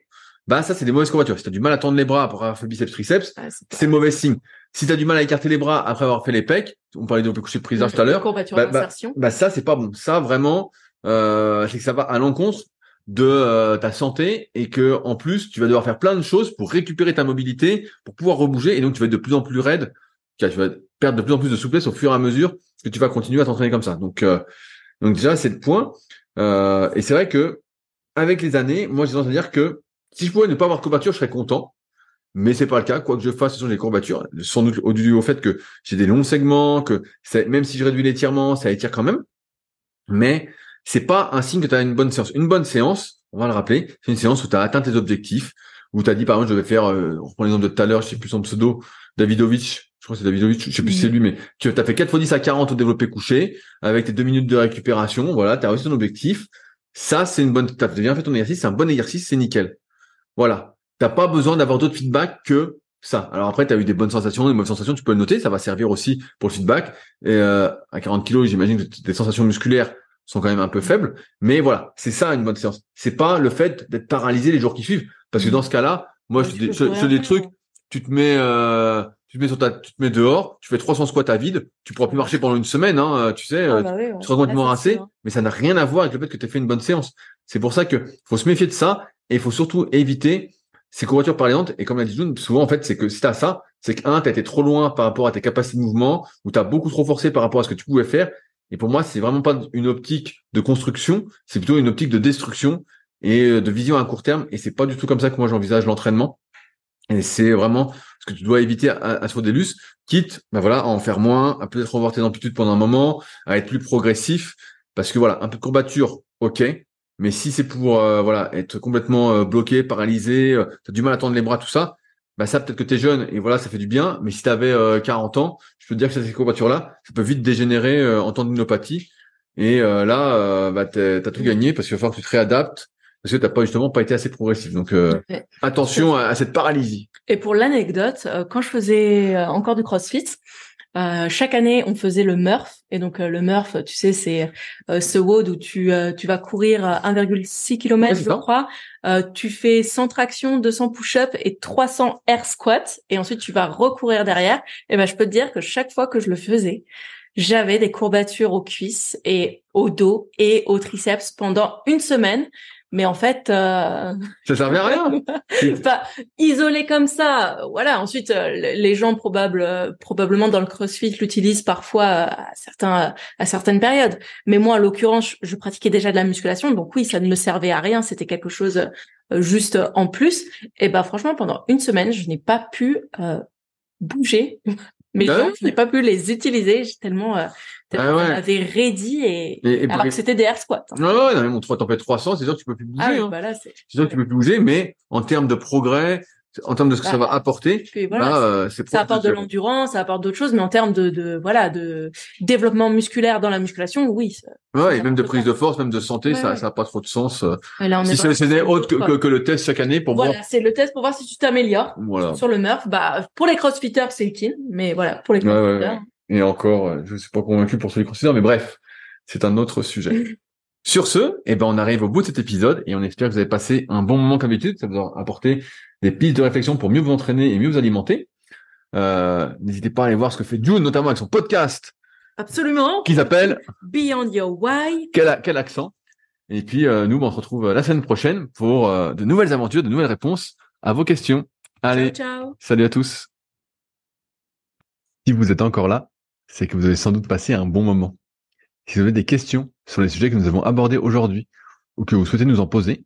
bah ça c'est des mauvaises courbatures. Si t'as du mal à tendre les bras après avoir fait biceps triceps, Ah, c'est mauvais signe. Si t'as du mal à écarter les bras après avoir fait les pecs, on parlait de coucher de prise tout à l'heure, bah, bah, bah ça c'est pas bon. Ça vraiment, euh, c'est que ça va à l'encontre de euh, ta santé et que en plus tu vas devoir faire plein de choses pour récupérer ta mobilité, pour pouvoir rebouger et donc tu vas être de plus en plus raide, tu vas perdre de plus en plus de souplesse au fur et à mesure que tu vas continuer à t'entraîner comme ça. Donc euh, donc déjà c'est le point Euh, et c'est vrai que avec les années, moi j'ai tendance à dire que si je pouvais ne pas avoir de courbature, je serais content. Mais c'est pas le cas. Quoi que je fasse, ce sont des courbatures. Sans doute au, dû au fait que j'ai des longs segments, que même si je réduis l'étirement, ça étire quand même. Mais c'est pas un signe que tu as une bonne séance. Une bonne séance, on va le rappeler, c'est une séance où tu as atteint tes objectifs, où tu as dit par exemple je vais faire, euh, on reprend l'exemple de tout à l'heure, je sais plus son pseudo, Davidovich, je crois que c'est Davidovich, je sais plus si c'est lui, mais tu as fait 4 fois 10 à 40 au développé couché, avec tes deux minutes de récupération, voilà, tu as réussi ton objectif. Ça, c'est une bonne, tu as bien fait ton exercice, c'est un bon exercice, c'est nickel. Voilà. T'as pas besoin d'avoir d'autres feedbacks que ça. Alors après, tu as eu des bonnes sensations, des mauvaises sensations, tu peux le noter, ça va servir aussi pour le feedback. Et euh, à 40 kilos, j'imagine que tes sensations musculaires sont quand même un peu faibles. Mais voilà, c'est ça une bonne séance. C'est pas le fait d'être paralysé les jours qui suivent. Parce que dans ce cas-là, moi, je, je, des trucs, tu te mets, euh, tu te mets sur ta, tu te mets dehors, tu fais 300 squats à vide, tu pourras plus marcher pendant une semaine, hein, tu sais, ah euh, bah tu seras complètement rincé, mais ça n'a rien à voir avec le fait que tu as fait une bonne séance. C'est pour ça que faut se méfier de ça et il faut surtout éviter ces courbatures paralysante, et comme l'a dit souvent, en fait, c'est que si t'as ça, c'est que, un, t'as été trop loin par rapport à tes capacités de mouvement, ou t'as beaucoup trop forcé par rapport à ce que tu pouvais faire. Et pour moi, c'est vraiment pas une optique de construction, c'est plutôt une optique de destruction et euh, de vision à court terme. Et c'est pas du tout comme ça que moi j'envisage l'entraînement. Et c'est vraiment ce que tu dois éviter à, à sur des lus, quitte, ben voilà, à en faire moins, à peut-être revoir tes amplitudes pendant un moment, à être plus progressif. Parce que voilà, un peu de courbature, ok, mais si c'est pour euh, voilà être complètement euh, bloqué, paralysé, euh, tu as du mal à tendre les bras, tout ça, bah ça peut-être que tu es jeune et voilà, ça fait du bien. Mais si tu avais 40 ans, je peux te dire que cette courbature-là, ça peut vite dégénérer en tendinopathie. Et là, bah, tu as tout gagné parce qu'il va falloir que tu te réadaptes parce que tu n'as pas justement pas été assez progressif. Donc attention à, cette paralysie. Et pour l'anecdote, quand je faisais encore du CrossFit, euh, chaque année, on faisait le Murph. Et donc, euh, le Murph, tu sais, c'est euh, ce WOD où tu, tu vas courir 1,6 km, je crois. tu fais 100 tractions, 200 push-ups et 300 air squats. Et ensuite, tu vas recourir derrière. Et ben, je peux te dire que chaque fois que je le faisais, j'avais des courbatures aux cuisses et au dos et aux triceps pendant une semaine mais en fait euh... ça servait à rien. <laughs> Isolé comme ça voilà. Ensuite euh, les gens probables euh, probablement dans le CrossFit l'utilisent parfois à certains à certaines périodes. Mais moi en l'occurrence je pratiquais déjà de la musculation. Donc oui ça ne me servait à rien. C'était quelque chose euh, juste en plus. Et ben franchement pendant une semaine je n'ai pas pu bouger mais bah je n'ai pas pu les utiliser j'ai tellement ah ouais. avait ready et, alors que c'était des air squats. Hein. Non, non, non, mon 3, t'en fais 300, c'est sûr que tu peux plus bouger. Ah, hein. bah c'est sûr que tu peux plus bouger, mais en termes de progrès, en termes de ce que ça va bah, apporter, bah, euh, ça apporte de l'endurance, ça apporte d'autres choses, mais en termes de, de, voilà de développement musculaire dans la musculation, oui. Ça, ouais, et même de prise de force, même de santé, ça, ça a pas trop de sens. Euh, si c'est autre que, que, le test chaque année pour voilà, c'est le test pour voir si tu t'améliores. Voilà. Sur le Murph, bah pour les crossfitters c'est utile, mais voilà pour les crossfitters. Et encore, euh, je ne suis pas convaincu pour ceux qui considèrent, mais bref, c'est un autre sujet. <laughs> Sur ce, eh ben, on arrive au bout de cet épisode et on espère que vous avez passé un bon moment comme d'habitude. Ça vous a apporté des pistes de réflexion pour mieux vous entraîner et mieux vous alimenter. Euh, N'hésitez pas à aller voir ce que fait June, notamment avec son podcast. Absolument. Qui s'appelle Beyond Your Why. Quel, quel accent. Et puis, euh, nous, on se retrouve euh, la semaine prochaine pour euh, de nouvelles aventures, de nouvelles réponses à vos questions. Allez. Ciao, ciao. Salut à tous. Si vous êtes encore là, c'est que vous avez sans doute passé un bon moment. Si vous avez des questions sur les sujets que nous avons abordés aujourd'hui ou que vous souhaitez nous en poser,